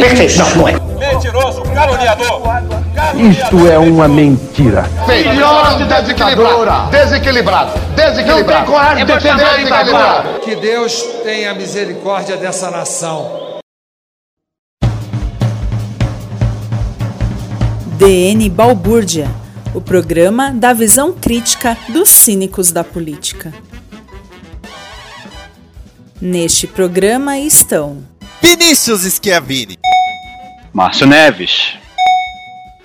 Perfeito, não, não é. Mentiroso, caluniador. Isto é uma mentira. Filhote desequilibrado. Desequilibrado. Desequilibrado. Não tem coragem de defender desequilibrado. Que Deus tenha misericórdia dessa nação. DN Balbúrdia, o programa da visão crítica dos cínicos da política. Neste programa estão Vinícius Schiavini. Márcio Neves.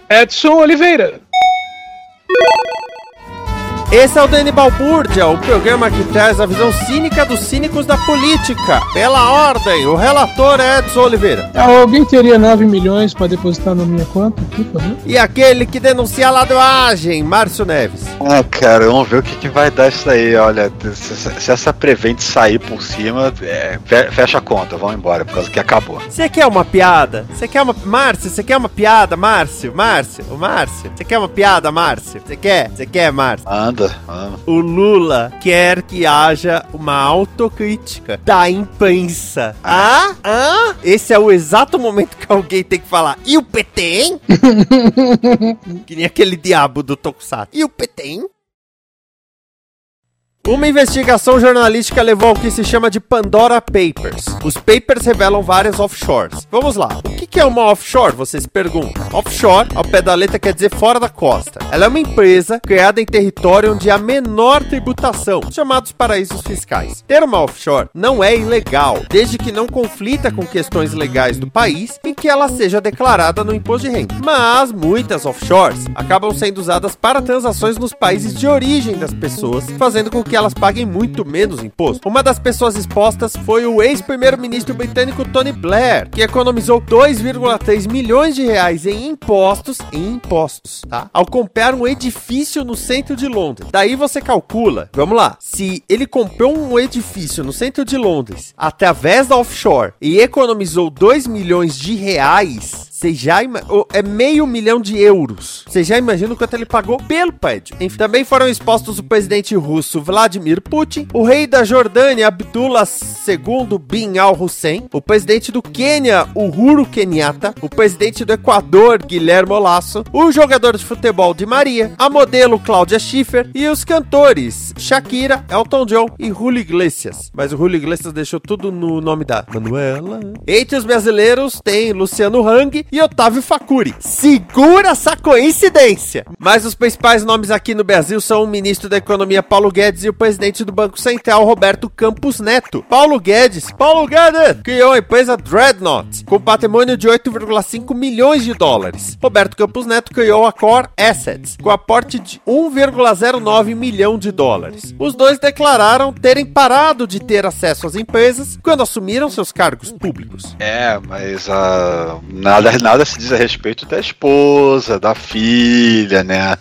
Edson Oliveira. Esse é o Dani Balbúrdia, o programa que traz a visão cínica dos cínicos da política. Pela ordem, o relator é Edson Oliveira. Alguém teria 9 milhões para depositar na minha conta aqui, por favor? E aquele que denuncia a ladroagem, Márcio Neves. Ah, cara, vamos ver o que, que vai dar isso aí. Olha, se, se essa prevente sair por cima, é, fe- fecha a conta, vamos embora, por causa que acabou. Você quer uma piada? Você quer uma. Márcio, você quer uma piada, Márcio? Márcio, o Márcio. Você quer uma piada, Márcio? Você quer? Você quer, Márcio? Anda, anda. O Lula quer que haja uma autocrítica da imprensa. Ah? Ah? Esse é o exato momento que alguém tem que falar. E o PT, hein? que nem aquele diabo do Tokusatsu. E o PT, hein? Uma investigação jornalística levou ao que se chama de Pandora Papers. Os papers revelam várias offshores. Vamos lá. O que é uma offshore? Você se pergunta. Offshore, ao pé da letra, quer dizer fora da costa. Ela é uma empresa criada em território onde há menor tributação, chamados paraísos fiscais. Ter uma offshore não é ilegal, desde que não conflita com questões legais do país em que ela seja declarada no imposto de renda. Mas muitas offshores acabam sendo usadas para transações nos países de origem das pessoas, fazendo com que elas paguem muito menos imposto. Uma das pessoas expostas foi o ex-primeiro-ministro britânico Tony Blair, que economizou 2,3 milhões de reais em impostos, em impostos, tá? Ao comprar um edifício no centro de Londres. Daí você calcula, vamos lá, se ele comprou um edifício no centro de Londres através da offshore e economizou 2 milhões de reais, você já ima- é meio milhão de euros. Você já imagina o quanto ele pagou pelo prédio. Enfim, também foram expostos o presidente russo Vladimir Putin, o rei da Jordânia Abdullah II bin al-Hussein, o presidente do Quênia Uhuru Kenyatta, o presidente do Equador Guilherme Lasso, o jogador de futebol de Maria, a modelo Cláudia Schiffer e os cantores Shakira, Elton John e Julio Iglesias. Mas o Julio Iglesias deixou tudo no nome da Manuela. Entre os brasileiros tem Luciano Hang e Otávio Facuri. Segura essa coincidência! Mas os principais nomes aqui no Brasil são o ministro da Economia Paulo Guedes e o presidente do Banco Central Roberto Campos Neto. Paulo Guedes, Paulo Guedes, criou a empresa Dreadnought com patrimônio de 8,5 milhões de dólares. Roberto Campos Neto criou a Core Assets com aporte de 1,09 milhão de dólares. Os dois declararam terem parado de ter acesso às empresas quando assumiram seus cargos públicos. É, mas ah, nada, nada se diz a respeito da esposa, da filha, né?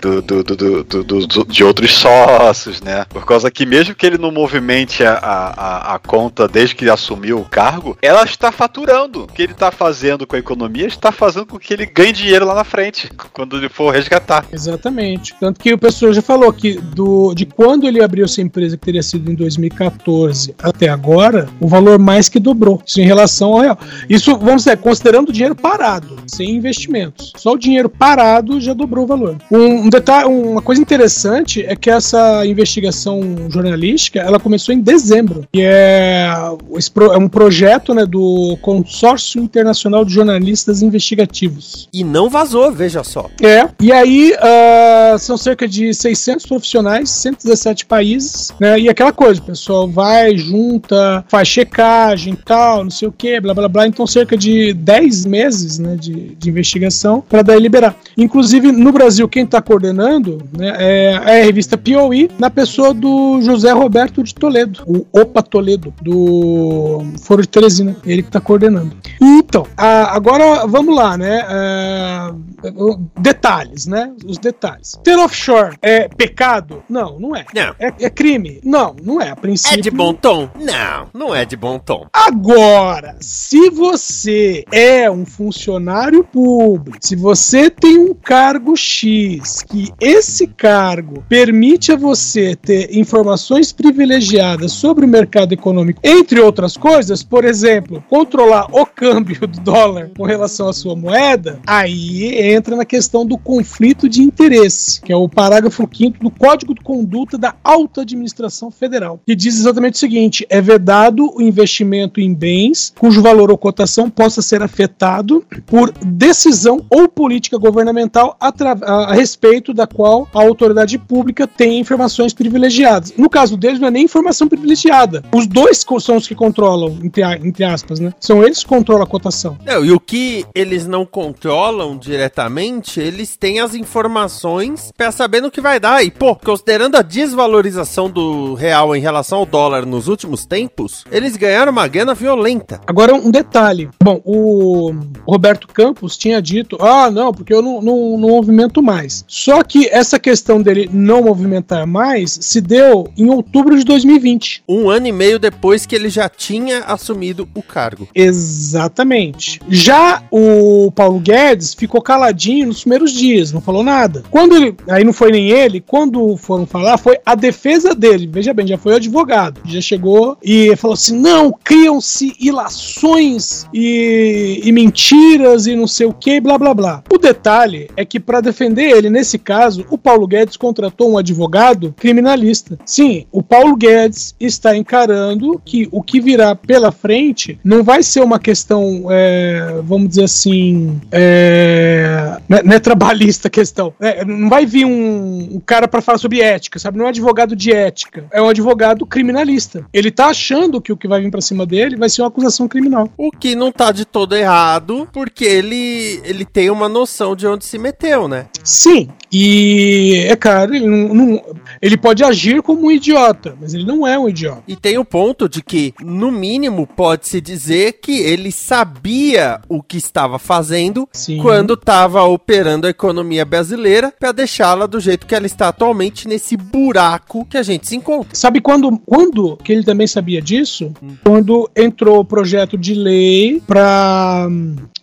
Do, do, do, do- de outros sócios, né? Por causa que mesmo que ele não movimente a, a, a conta desde que assumiu o cargo, ela está faturando. O que ele está fazendo com a economia está fazendo com que ele ganhe dinheiro lá na frente, quando ele for resgatar. Exatamente. Tanto que o pessoal já falou que do, de quando ele abriu essa empresa, que teria sido em 2014 até agora, o valor mais que dobrou. Isso em relação ao real. Isso, vamos dizer, considerando o dinheiro parado, sem investimentos. Só o dinheiro parado já dobrou o valor. Um, um detalhe, uma coisa interessante é que essa investigação jornalística ela começou em dezembro. E é, é um projeto né, do Consórcio Internacional de Jornalistas Investigativos. E não vazou, veja só. É. E aí uh, são cerca de 600 profissionais, 117 países, né? E aquela coisa, o pessoal vai, junta, faz checagem tal, não sei o que, blá blá blá. Então, cerca de 10 meses né, de, de investigação para daí liberar. Inclusive, no Brasil, quem está coordenando né, é, é a revista POI, na pessoa do José Roberto de Toledo, o Opa Toledo, do Foro de Teresina. Ele que está coordenando. Então, a, agora vamos lá, né? A, é, detalhes, né? Os detalhes. Ter offshore é pecado? Não, não é. Não. É, é crime? Não, não é. A princípio. É de bom tom? Não, não é de bom tom. Agora, se você é um funcionário público, se você tem um cargo X, que esse cargo permite a você ter informações privilegiadas sobre o mercado econômico, entre outras coisas, por exemplo, controlar o câmbio do dólar com relação à sua moeda, aí entra na questão do conflito de interesse, que é o parágrafo 5 do Código de Conduta da Alta Administração Federal, que diz exatamente o seguinte: é vedado o investimento em bens cujo valor ou cotação possa ser afetado por decisão ou política governamental a, a, respeito da qual a autoridade pública tem informações privilegiadas. No caso deles, não é nem informação privilegiada. Os dois são os que controlam, entre, entre aspas, né? São eles que controlam a cotação. Não, e o que eles não controlam diretamente, eles têm as informações para saber no que vai dar. E, pô, considerando a desvalorização do real em relação ao dólar nos últimos tempos, eles ganharam uma grana violenta. Agora, um detalhe. Bom, o Roberto Campos tinha dito: ah, não, porque eu não, não, não movimento mais. Só que essa questão dele não movimentar mais se deu em outubro de 2020. Um ano e meio depois que ele já tinha assumido o cargo. Exatamente. Já o Paulo Guedes ficou caladinho nos primeiros dias, não falou nada. Quando ele. Aí não foi nem ele, quando foram falar, foi a defesa dele. Veja bem, já foi o advogado. Já chegou e falou assim: não, criam-se ilações e, e mentiras e não sei o que, blá blá blá. O detalhe é que, para defender ele, nesse caso, o Paulo Guedes contratou um advogado criminalista. Sim, o Paulo Guedes está encarando que o que virá pela frente não vai ser uma questão, é, vamos dizer assim, é, não, é, não é trabalhista a questão. Não vai vir um, um cara para falar sobre ética, sabe? Não é um advogado de ética, é um advogado criminalista. Ele tá achando que o que vai vir para cima dele vai ser uma acusação criminal. O que não tá de todo errado, porque ele, ele tem uma noção de onde se meteu, né? Sim, e é claro, ele, não, não, ele pode agir como um idiota, mas ele não é um idiota. E tem o ponto de que, no mínimo, pode-se dizer que ele sabia o que estava fazendo Sim. quando estava operando a economia brasileira para deixá-la do jeito que ela está atualmente nesse buraco que a gente se encontra. Sabe quando, quando que ele também sabia disso? Hum. Quando entrou o projeto de lei para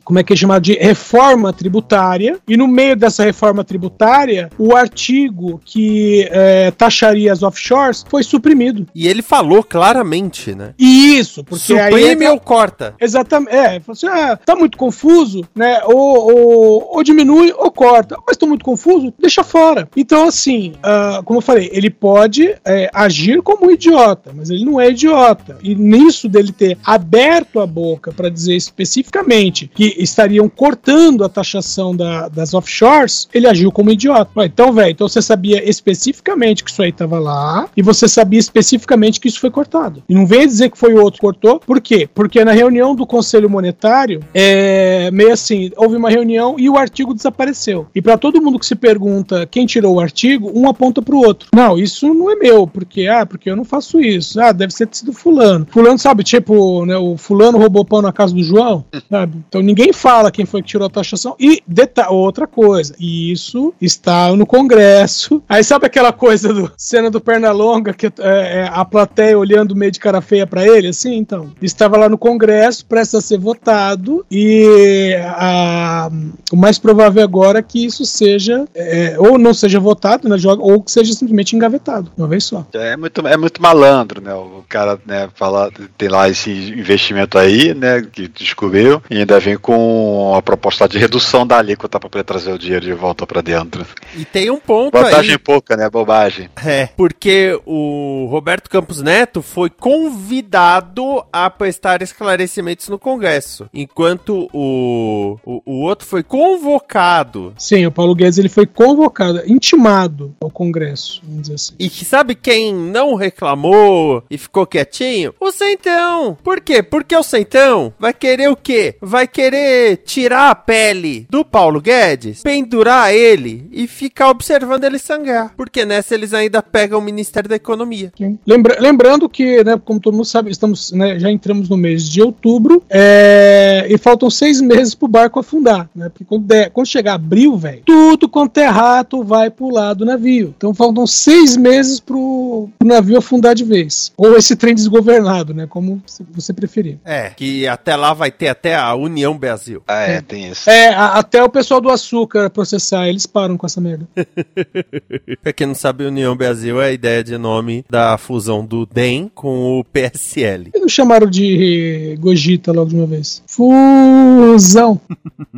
como é que é chamado de reforma tributária, e no meio dessa reforma tributária, o artigo que é, taxaria as offshores foi suprimido. E ele falou claramente, né? Isso, porque Suprime aí... ou corta. Exatamente, é, falou assim, ah, tá muito confuso, né, ou, ou, ou diminui ou corta, mas tô muito confuso, deixa fora. Então, assim, uh, como eu falei, ele pode é, agir como um idiota, mas ele não é idiota. E nisso dele ter aberto a boca para dizer especificamente que estariam cortando a taxação da, das offshores, ele agiu como idiota. Então, velho, então você sabia especificamente que isso aí estava lá e você sabia especificamente que isso foi cortado. E não venha dizer que foi o outro que cortou. Por quê? Porque na reunião do Conselho Monetário, é meio assim, houve uma reunião e o artigo desapareceu. E para todo mundo que se pergunta quem tirou o artigo, um aponta para o outro. Não, isso não é meu, porque ah, porque eu não faço isso. Ah, deve ser sido fulano. Fulano sabe, tipo, né, o fulano roubou pão na casa do João, sabe? Então ninguém fala quem foi que tirou a taxação. E outra coisa, isso está no Congresso. Aí sabe aquela coisa do cena do Pernalonga, que é, é a plateia olhando meio de cara feia para ele? Assim, então. Estava lá no Congresso, presta a ser votado, e a, o mais provável agora é que isso seja, é, ou não seja votado, né, ou que seja simplesmente engavetado, uma vez só. É muito, é muito malandro, né? O cara, né, fala, tem lá esse investimento aí, né, que descobriu, e ainda vem com a proposta de redução da alíquota para poder trazer o dinheiro de volta para dentro. E tem um ponto Vantagem aí. pouca, né? Bobagem. É, porque o Roberto Campos Neto foi convidado a prestar esclarecimentos no Congresso, enquanto o, o, o outro foi convocado. Sim, o Paulo Guedes ele foi convocado, intimado ao Congresso, vamos dizer assim. E que sabe quem não reclamou e ficou quietinho? O Centão. Por quê? Porque o Centão vai querer o quê? Vai querer tirar a pele do Paulo Guedes, pendurar ele e ficar observando ele sangrar. Porque nessa eles ainda pegam o Ministério da Economia. Lembra- lembrando que, né, como todo mundo sabe, estamos, né, já entramos no mês de outubro é, e faltam seis meses pro barco afundar, né? Porque quando, der- quando chegar abril, velho, tudo quanto é rato vai pular do navio. Então faltam seis meses pro, pro navio afundar de vez. Ou esse trem desgovernado, né? Como você preferir. É, que até lá vai ter até a União Brasil. Ah, é, tem isso. É, a- até o pessoal do açúcar processar, eles param com essa merda. pra quem não sabe, União Brasil é a ideia de nome da fusão do DEM com o PSL. Eles não chamaram de Gogita logo de uma vez. Fusão.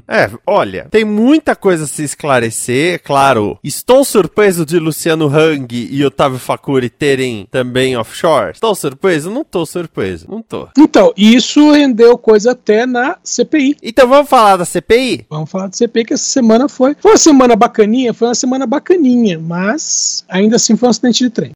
É, olha, tem muita coisa a se esclarecer. Claro, estou surpreso de Luciano Hang e Otávio Facuri terem também offshore. Estou surpreso? Não tô surpreso, não tô. Então, isso rendeu coisa até na CPI. Então vamos falar da CPI? Vamos falar de CPI que essa semana foi. Foi uma semana bacaninha, foi uma semana bacaninha, mas ainda assim foi um acidente de trem.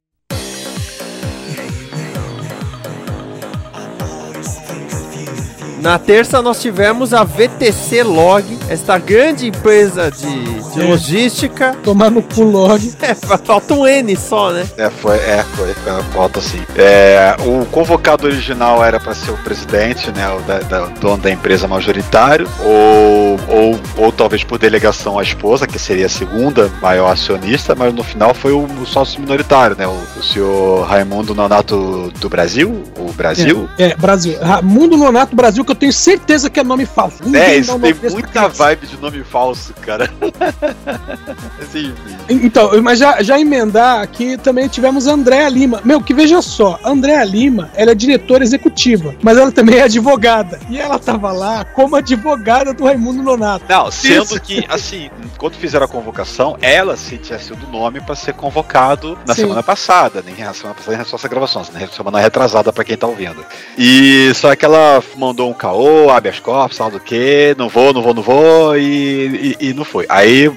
Na terça nós tivemos a VTC Log, esta grande empresa de, de É. logística. Tomar no cu log. É, falta um N só, né? É, foi, é, foi, foi falta assim. É, o convocado original era para ser o presidente, né, o da, da- dono da empresa majoritário, ou, ou, ou talvez por delegação a esposa, que seria a segunda maior acionista, mas no final foi o, o sócio minoritário, né, o, o senhor Raimundo Nonato do Brasil, o Brasil. É, é, Brasil. Mundo Nonato Brasil, que eu tenho certeza que é nome falso. É, Ninguém isso dá um tem muita vibe de nome falso, cara. assim, Então, mas já, já emendar aqui também tivemos a Andréa Lima. Meu, que veja só, a Andréa Lima, ela é diretora executiva, mas ela também é advogada. E ela tava lá como advogada do Raimundo Nonato. Não, sendo Isso. que, assim, quando fizeram a convocação, ela se tinha sido o nome para ser convocado na Sim. semana passada, nem na semana passada, nem só essa gravação, na semana retrasada para quem tá ouvindo. E só que ela mandou um caô, habeas corpus, sei lá do que, não vou, não vou, não vou, e, e, e não foi. Aí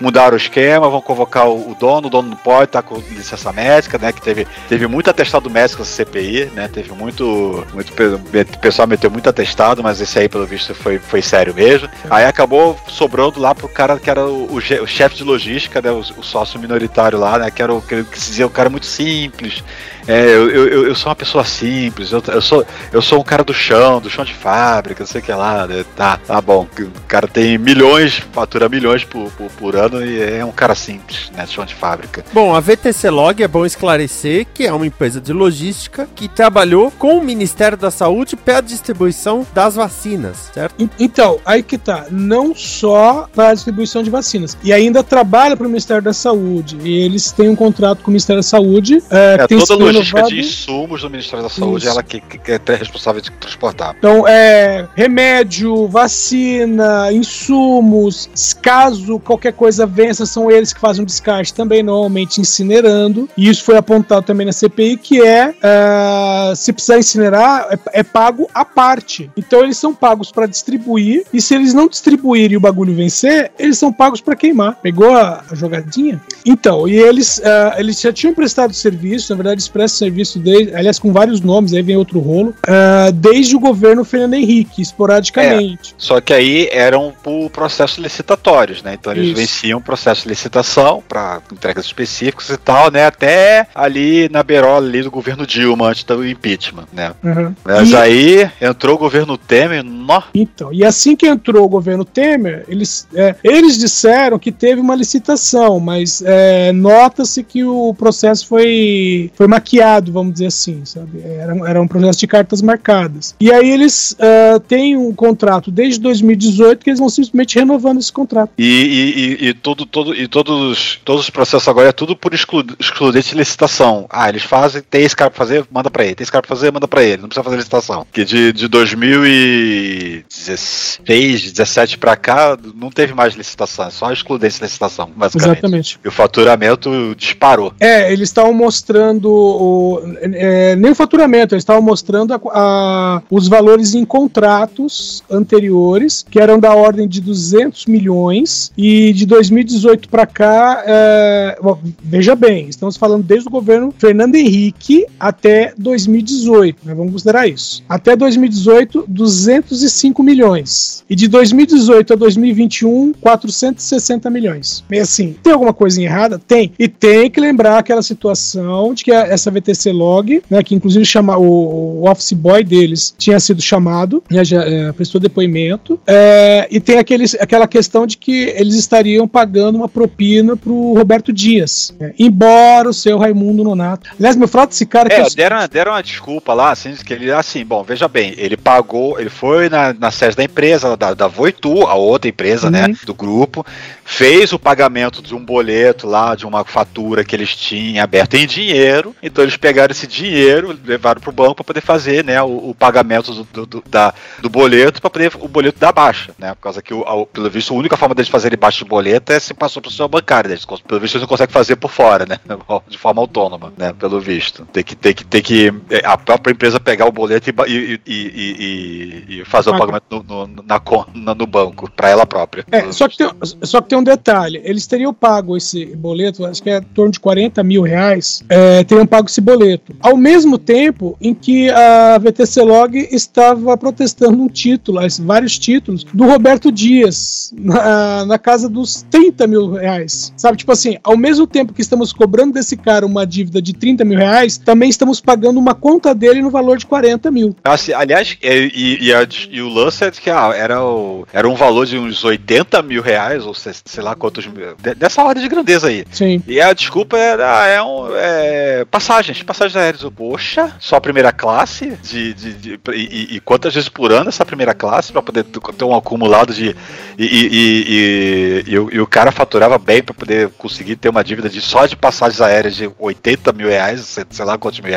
mudaram o esquema, vão convocar o, dono, o dono não pode, tá com licença médica, né? Que teve, teve muito atestado médico essa CPI, né? Teve muito, muito o pessoal meteu muito atestado, mas esse aí, pelo visto, foi, foi sério mesmo. Aí acabou sobrando lá pro cara que era o, o, chefe de logística, né? O, o sócio minoritário lá, né? Que era o que, que se dizia o cara muito simples. É, eu, eu, eu- sou uma pessoa simples, eu, eu, sou, eu sou um cara do chão, do chão de fábrica, não sei o que lá. né? Tá, tá bom. O cara tem milhões, fatura milhões por, por, por ano e é um cara simples, né? Chão de fábrica. Bom, a VTC Log é bom esclarecer que é uma empresa de logística que trabalhou com o Ministério da Saúde para a distribuição das vacinas, certo? En- Então, aí que tá. Não só para a distribuição de vacinas. E ainda trabalha para o Ministério da Saúde. E eles têm um contrato com o Ministério da Saúde. É, É, tem toda logística de insumos do Ministério da Saúde, Isso. ela que, que, é responsável de transportar. Então, é remédio, vacina, insumos. Caso qualquer coisa vença, são eles que fazem o descarte também, normalmente incinerando. E isso foi apontado também na CPI, que é ah, se precisar incinerar, é, é pago à parte. Então, eles são pagos para distribuir. E se eles não distribuírem e o bagulho vencer, eles são pagos para queimar. Pegou a, a jogadinha? Então, e eles, ah, eles já tinham prestado serviço, na verdade, eles prestam serviço desde, aliás, com vários nomes, aí vem outro rolo, ah, desde o governo Fernando Henrique, esporadicamente. Só que aí eram por processos licitatórios, né? Então eles Isso. venciam o processo de licitação para entregas específicas e tal, né? Até ali na beirola ali do governo Dilma, antes do impeachment, né? Uhum. Mas E- aí entrou o governo Temer, nó, Então, e assim que entrou o governo Temer, eles, é, eles disseram que teve uma licitação, mas é, nota-se que o processo foi, foi maquiado, vamos dizer assim, sabe? Era, era um processo de cartas marcadas. E aí eles uh, têm um contrato desde 2018 que eles vão simplesmente renovando esse contrato. E, e, e, e tudo, todo, e todos, todos os processos agora é tudo por exclu, excludente de licitação. Ah, eles fazem, tem esse cara pra fazer, manda pra ele. Tem esse cara pra fazer, manda pra ele. Não precisa fazer licitação. Que de, de 2016, 17 pra cá, não teve mais licitação. É só excludente de licitação, basicamente. Exatamente. E o faturamento disparou. É, eles estavam mostrando o, é, nem o faturamento, eles estavam mostrando a, a, os valores em contratos anteriores, que eram da ordem de 200 milhões, e de 2018 para cá, é, veja bem, estamos falando desde o governo Fernando Henrique até 2018, né, vamos considerar isso. Até 2018, 205 milhões. E de 2018 a 2021, 460 milhões. Meio assim, tem alguma coisa errada? Tem. E tem que lembrar aquela situação de que essa VTC Log, né, que inclusive chama, o, o office boy deles tinha sido chamado, né, já é, prestou depoimento, é, e tem aqueles, aquela questão de que eles estariam pagando uma propina pro Roberto Dias, né, embora o seu Raimundo Nonato. Aliás, meu fato desse cara... É, que deram, deram uma desculpa lá, assim, que ele, assim, bom, veja bem, ele pagou, ele foi na, na sede da empresa, da, da Voitu, a outra empresa, né, uhum. né, do grupo, fez o pagamento de um boleto lá, de uma fatura que eles tinham aberta em dinheiro, então eles pegaram esse dinheiro, levaram para o banco para poder fazer né, o, o pagamento do, do, da, do boleto, para poder o boleto dar baixa, né, por causa que, o, pelo visto, a única forma deles fazerem baixa de boleto é se passou para o seu bancário, né, pelo visto eles não conseguem fazer por fora, né, de forma autônoma, né, pelo visto. Tem que, tem que, tem que é, a própria empresa pegar o boleto e, e, e, e fazer o pagamento no, no, na, no banco, para ela própria. É, só que, tem, só que tem um detalhe, eles teriam pago esse boleto, acho que é em torno de 40 mil reais, é, teriam pago esse boleto. Ao mesmo tempo em que a VTC Log estava protestando um título, vários títulos, do Roberto Dias, na, na casa dos 30 mil reais. Sabe, tipo assim, ao mesmo tempo que estamos cobrando desse cara uma dívida de 30 mil reais, também estamos pagando uma conta dele no valor de 40 mil. Assim, aliás, e, e, a, e o lance é que ah, era, o, era um valor de uns 80 mil reais, ou sei, sei lá quantos mil, dessa ordem de grandeza aí. Sim. E a desculpa era é um, é, passagens, passagens aéreas. Poxa, só a primeira classe? De, de, de e, e, quantas vezes por ano essa primeira classe para poder ter um acumulado de. E, e, e, o, e o cara faturava bem para poder conseguir ter uma dívida de só de passagens aéreas de 80 mil reais, sei lá quantos mil,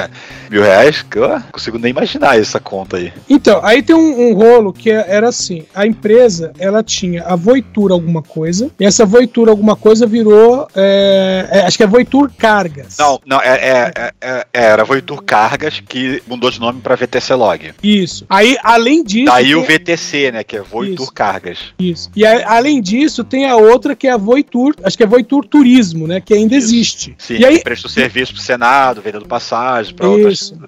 mil reais, que eu não consigo nem imaginar essa conta aí. Então, aí tem um, um rolo que era assim: a empresa ela tinha a Voitura alguma coisa, e essa Voitura alguma coisa virou. É, é, acho que é Voitur Cargas. Não, não, é, é, é, era Voitur Cargas que mudou de nome para VTC Log. Isso. Aí, além disso. Daí tem... o VTC, né? Que é Voitur Isso. Cargas. Isso. E a, além disso, tem a outra que é a Voitur, acho que é Voitur Turismo, né? Que ainda Isso. existe. Sim, e aí... presta o serviço pro Senado, vendendo passagem para outras.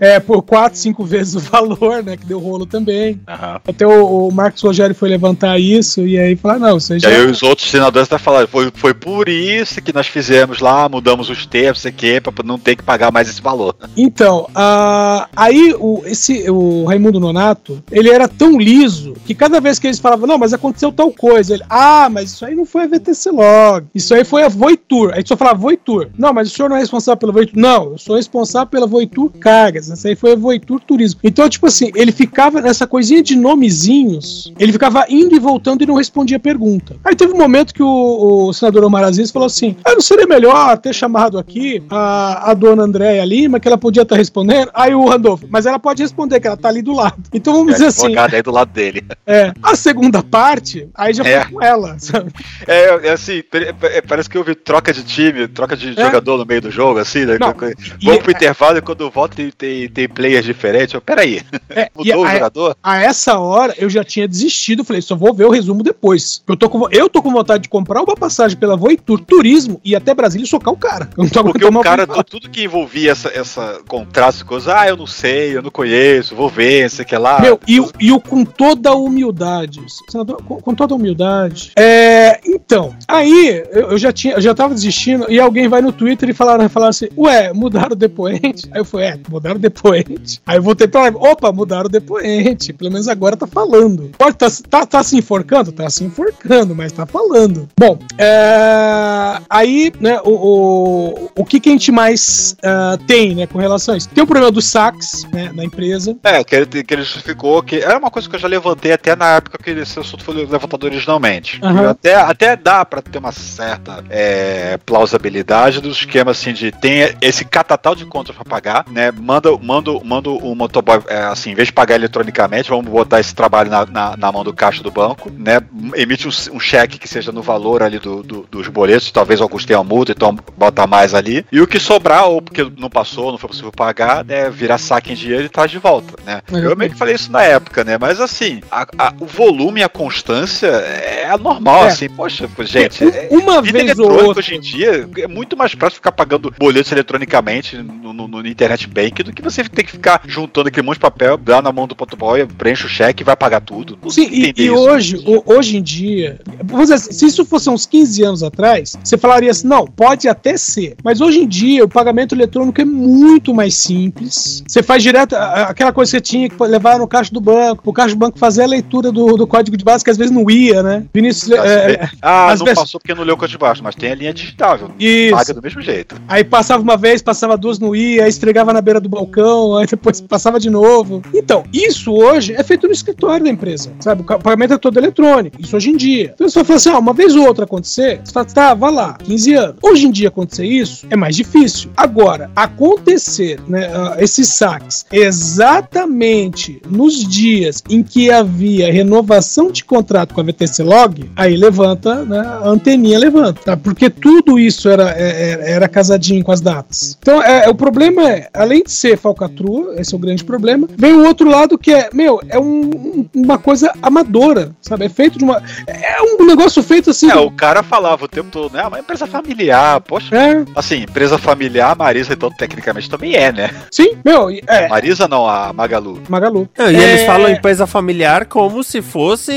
É, por quatro, cinco vezes o valor, né? Que deu rolo também. Uhum. Até o, o Marcos Rogério foi levantar isso e aí falar, não, você já. E aí os outros senadores estão falando, foi, foi por isso que nós fizemos lá, mudamos os termos aqui, para não ter que pagar mais esse valor. Então, uh, aí o, esse, o Raimundo Nonato, ele era tão liso que cada vez que eles falavam, não, mas aconteceu tal coisa, ele, ah, mas isso aí não foi a VTC Log, isso aí foi a Voitur. Aí só falava Voitur. Não, mas o senhor não é responsável pela Voitur. Não, eu sou responsável pela Voitur Cargas. Essa aí foi a Voitur Turismo. Então, tipo assim, ele ficava nessa coisinha de nomezinhos, ele ficava indo e voltando e não respondia a pergunta. Aí teve um momento que o, o senador Omar Aziz falou assim: ah, não seria melhor ter chamado aqui a, a dona Andréia Lima, que ela podia estar respondendo? Aí o Randolph, mas ela pode responder, que ela tá ali do lado. Então vamos é, dizer assim. aí do lado dele. É. A segunda parte, aí já é. foi com ela, sabe? É, é assim, é, parece que houve troca de time, troca de é. jogador no meio do jogo, assim, né? Não, Vamos pro intervalo e quando volta tem, tem, tem players diferentes. Eu, peraí, é, mudou o jogador? A essa hora eu já tinha desistido, falei, só vou ver o resumo depois. Eu tô com, eu tô com vontade de comprar uma passagem pela Voitur Turismo e até Brasília socar o cara. Eu não tô Porque o cara, tudo que envolvia essa, essa contrato e coisa, ah, eu não sei, eu não conheço, vou ver, sei que lá. Meu, e, e o com toda a humildade, senador, com, com toda a humildade. É, então, aí eu, eu, já tinha, eu já tava desistindo e alguém vai no Twitter e falaram, falaram assim, ué, mudaram o depoente? Aí eu falei, é, mudaram o depoente. Aí eu voltei pra lá, opa, mudaram o depoente. Pelo menos agora tá falando. Pode tá, tá, tá se enforcando? Tá se enforcando, mas tá falando. Bom, é, aí, né, o, o, o que, que a gente mais Sax uh, tem, né, com relação a isso. Tem o problema dos saques, né, na empresa. É, que ele, que ele justificou que era uma coisa que eu já levantei até na época que esse assunto foi levantado originalmente. Uhum. Até, até dá pra ter uma certa é, plausibilidade do esquema assim de tem esse catatal de contas pra pagar, né? Manda, manda, manda o motoboy, é, assim, em vez de pagar eletronicamente, vamos botar esse trabalho na, na, na mão do caixa do banco, né? Emite um, um cheque que seja no valor ali do, do, dos boletos, talvez alguns tenham multa, então bota mais ali. E o que sobrar, ou porque não passou, não foi possível pagar, né? Virar saque em dinheiro e traz de volta, né? Eu meio que falei isso na época, né? Mas assim, a, a, o volume e a constância é anormal, É. assim, poxa, gente. Um- é- uma vida vez ou eletrônica outra. hoje em dia é muito mais prático ficar pagando boletos eletronicamente no, no- no internet bank do que você ter que ficar juntando aquele monte de papel, dá na mão do motoboy, preenche o cheque e vai pagar tudo. Não Sim, e, e hoje, hoje em dia, dizer assim, se isso fosse uns 15 anos atrás, você falaria assim, não, pode até ser. Mas hoje em dia, o pagamento eletrônico é muito mais simples. Você faz direto, aquela coisa que você tinha que levar no caixa do banco, o caixa do banco fazer a leitura do, do código de base, que às vezes não ia, né? Vinícius, Ah, é, ah, às não vezes- passou porque não leu o de baixo, mas tem a linha digitável. Isso. Paga do mesmo jeito. Aí passava uma vez, passava duas, não ia, aí estregava na beira do balcão, aí depois passava de novo. Então, isso hoje é feito no escritório da empresa, sabe? O pagamento é todo eletrônico, isso hoje em dia. Então você fala assim, ah, uma vez ou outra acontecer, você fala, tá, vá lá, 15 anos. Hoje em dia acontecer isso é mais difícil. Agora, acontecer, né, ah, esses saques exatamente nos dias em que havia renovação de contrato com a VTC Log, aí levanta, né, a anteninha levanta, tá? Porque tudo isso era, é- é- era casadinho com as datas. Então, é, o problema é, além de ser falcatrua, esse é o grande problema, vem o outro lado que é, meu, é um- um- uma coisa amadora, sabe? É feito de uma. É um negócio feito assim. É, o cara falava o tempo todo, né? Ah, Uma empresa familiar, poxa. É. Assim, empresa familiar, a Marisa, então, tecnicamente também é, né? Sim, meu, é. Marisa não, a Magalu. Magalu. Não, e É, eles falam empresa familiar como se fosse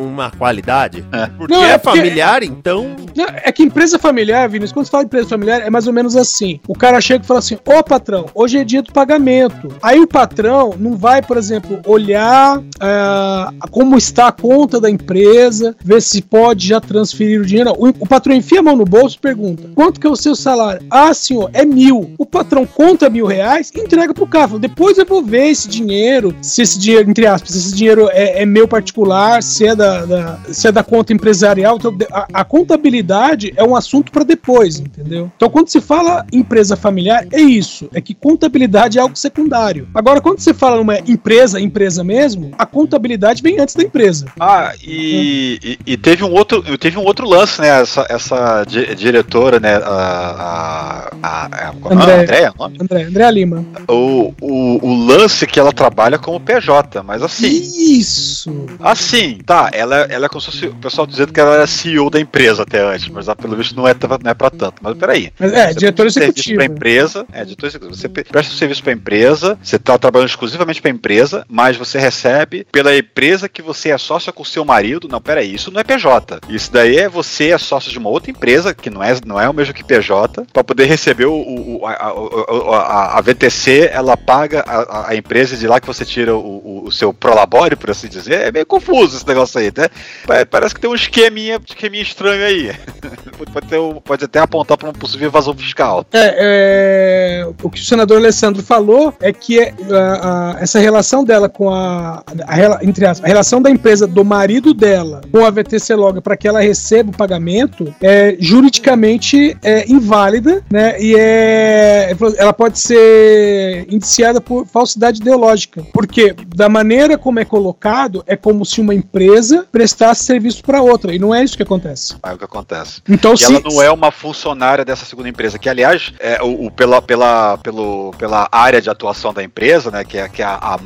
uma qualidade. Porque Não, é, é familiar, então. Não, É que empresa familiar, Vinícius, quando você fala empresa familiar, é mais ou menos assim. O cara chega e fala assim: Ô patrão, hoje é dia do pagamento. Aí o patrão não vai, por exemplo, olhar ah, como está a conta da empresa, ver se pode já transferir o dinheiro. O, o patrão enfia a mão no bolso e pergunta: quanto que é o seu salário? Ah, senhor, é mil. O patrão conta mil reais e entrega pro cara. Fala, Depois eu vou ver esse dinheiro, se esse dinheiro, entre aspas, se esse dinheiro é, é meu particular, se é da, da- se é da conta empresarial. A, a contabilidade é um assunto para depois, entendeu? Então, quando se fala empresa familiar, é isso. É que contabilidade é algo secundário. Agora, quando você fala numa empresa, empresa mesmo, a contabilidade vem antes da empresa. Ah, e, e, e teve um outro, teve um outro lance, né? Essa, essa di- diretora, né? A, a, a, a, é? André. Andréia, o nome? André, André Lima. O, o, o lance que ela trabalha como PJ, mas assim. Isso. Assim, tá, ela, ela é como se fosse o pessoal dizendo que ela era CEO da empresa até antes, mas pelo visto não é, não é pra tanto. Mas peraí. Mas é, Você diretor executivo. Pra empresa, é, diretor executivo. Você presta serviço pra empresa, você tá trabalhando exclusivamente pra empresa, mas você recebe pela empresa que você é sócio com o seu marido. Não, peraí, isso não é PJ. Isso daí é você é sócio de uma outra empresa, que não é, não é o mesmo que PJ, pra poder receber o, o- a, a- a- a VTC, ela paga a, a empresa de lá que você tira o, o- o seu prolabore, por assim dizer. É meio confuso esse negócio aí, né? Pa- Parece que tem um esqueminha, esqueminha estranho aí. pode, ter um- pode até apontar pra uma possível evasão fiscal. É, é, o que o senador Alessandro falou é que é, a- a- essa relação dela com a, a entre aspas, a relação da empresa do marido dela com a VTC Log para que ela receba o pagamento é juridicamente é, inválida, né? E é, ela pode ser indiciada por falsidade ideológica, porque da maneira como é colocado é como se uma empresa prestasse serviço para outra e não é isso que acontece. É o que acontece. Então e se ela não é uma funcionária dessa segunda empresa, que aliás, é, o, o- pela, pela, pelo, pela área de atuação da empresa, né, que é, que é a, a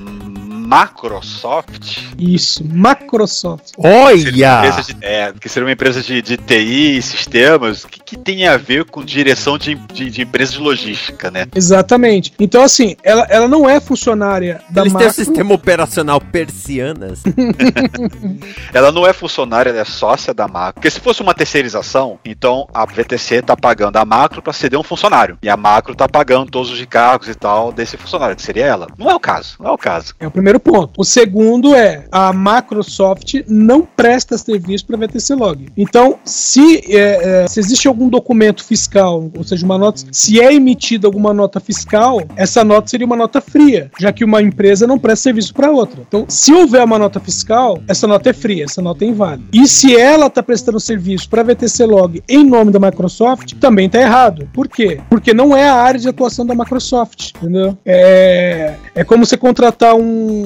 Microsoft. isso, Microsoft. Olha! Empresa de- é, que seria uma empresa de, de TI e sistemas, que, que tem a ver com direção de, de, de empresa de logística, né? Exatamente. Então, assim, ela, ela não é funcionária da Eles têm o sistema operacional persianas. Ela não é funcionária, ela é sócia da macro. Porque se fosse uma terceirização, então a VTC tá pagando a macro para ceder um funcionário. E a macro tá pagando todos os encargos e tal desse funcionário, que seria ela. Não é o caso, não é o caso. É o primeiro primeiro ponto. O segundo é a Microsoft não presta serviço para VTC Log. Então, se, é, é, se existe algum documento fiscal, ou seja, uma nota, se é emitida alguma nota fiscal, essa nota seria uma nota fria, já que uma empresa não presta serviço para outra. Então, se houver uma nota fiscal, essa nota é fria, essa nota é inválida. E se ela está prestando serviço para VTC Log em nome da Microsoft, também está errado. Por quê? Porque não é a área de atuação da Microsoft, entendeu? É, é como você contratar um,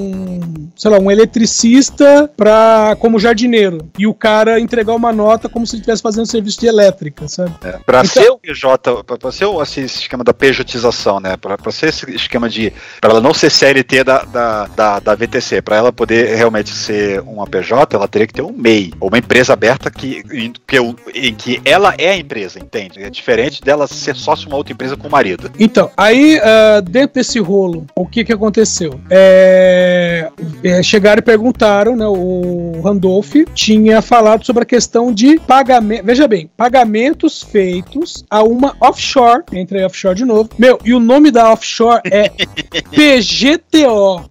sei lá, um eletricista para como jardineiro e o cara entregar uma nota como se ele estivesse fazendo serviço de elétrica, sabe? É, para então, ser o PJ, para ser assim, esse esquema da pejotização, né? Para ser esse esquema de para ela não ser CLT da, da, da, da VTC, para ela poder realmente ser uma PJ, ela teria que ter um MEI, ou uma empresa aberta que, em, que, em que ela é a empresa, entende? É diferente dela ser sócio de uma outra empresa com o marido. Então, aí uh, dentro desse rolo, o que que aconteceu? É, é, chegaram e perguntaram, né? O Randolph tinha falado sobre a questão de pagamento. Veja bem, pagamentos feitos a uma offshore. Entrei offshore de novo. Meu, e o nome da offshore é PGTO.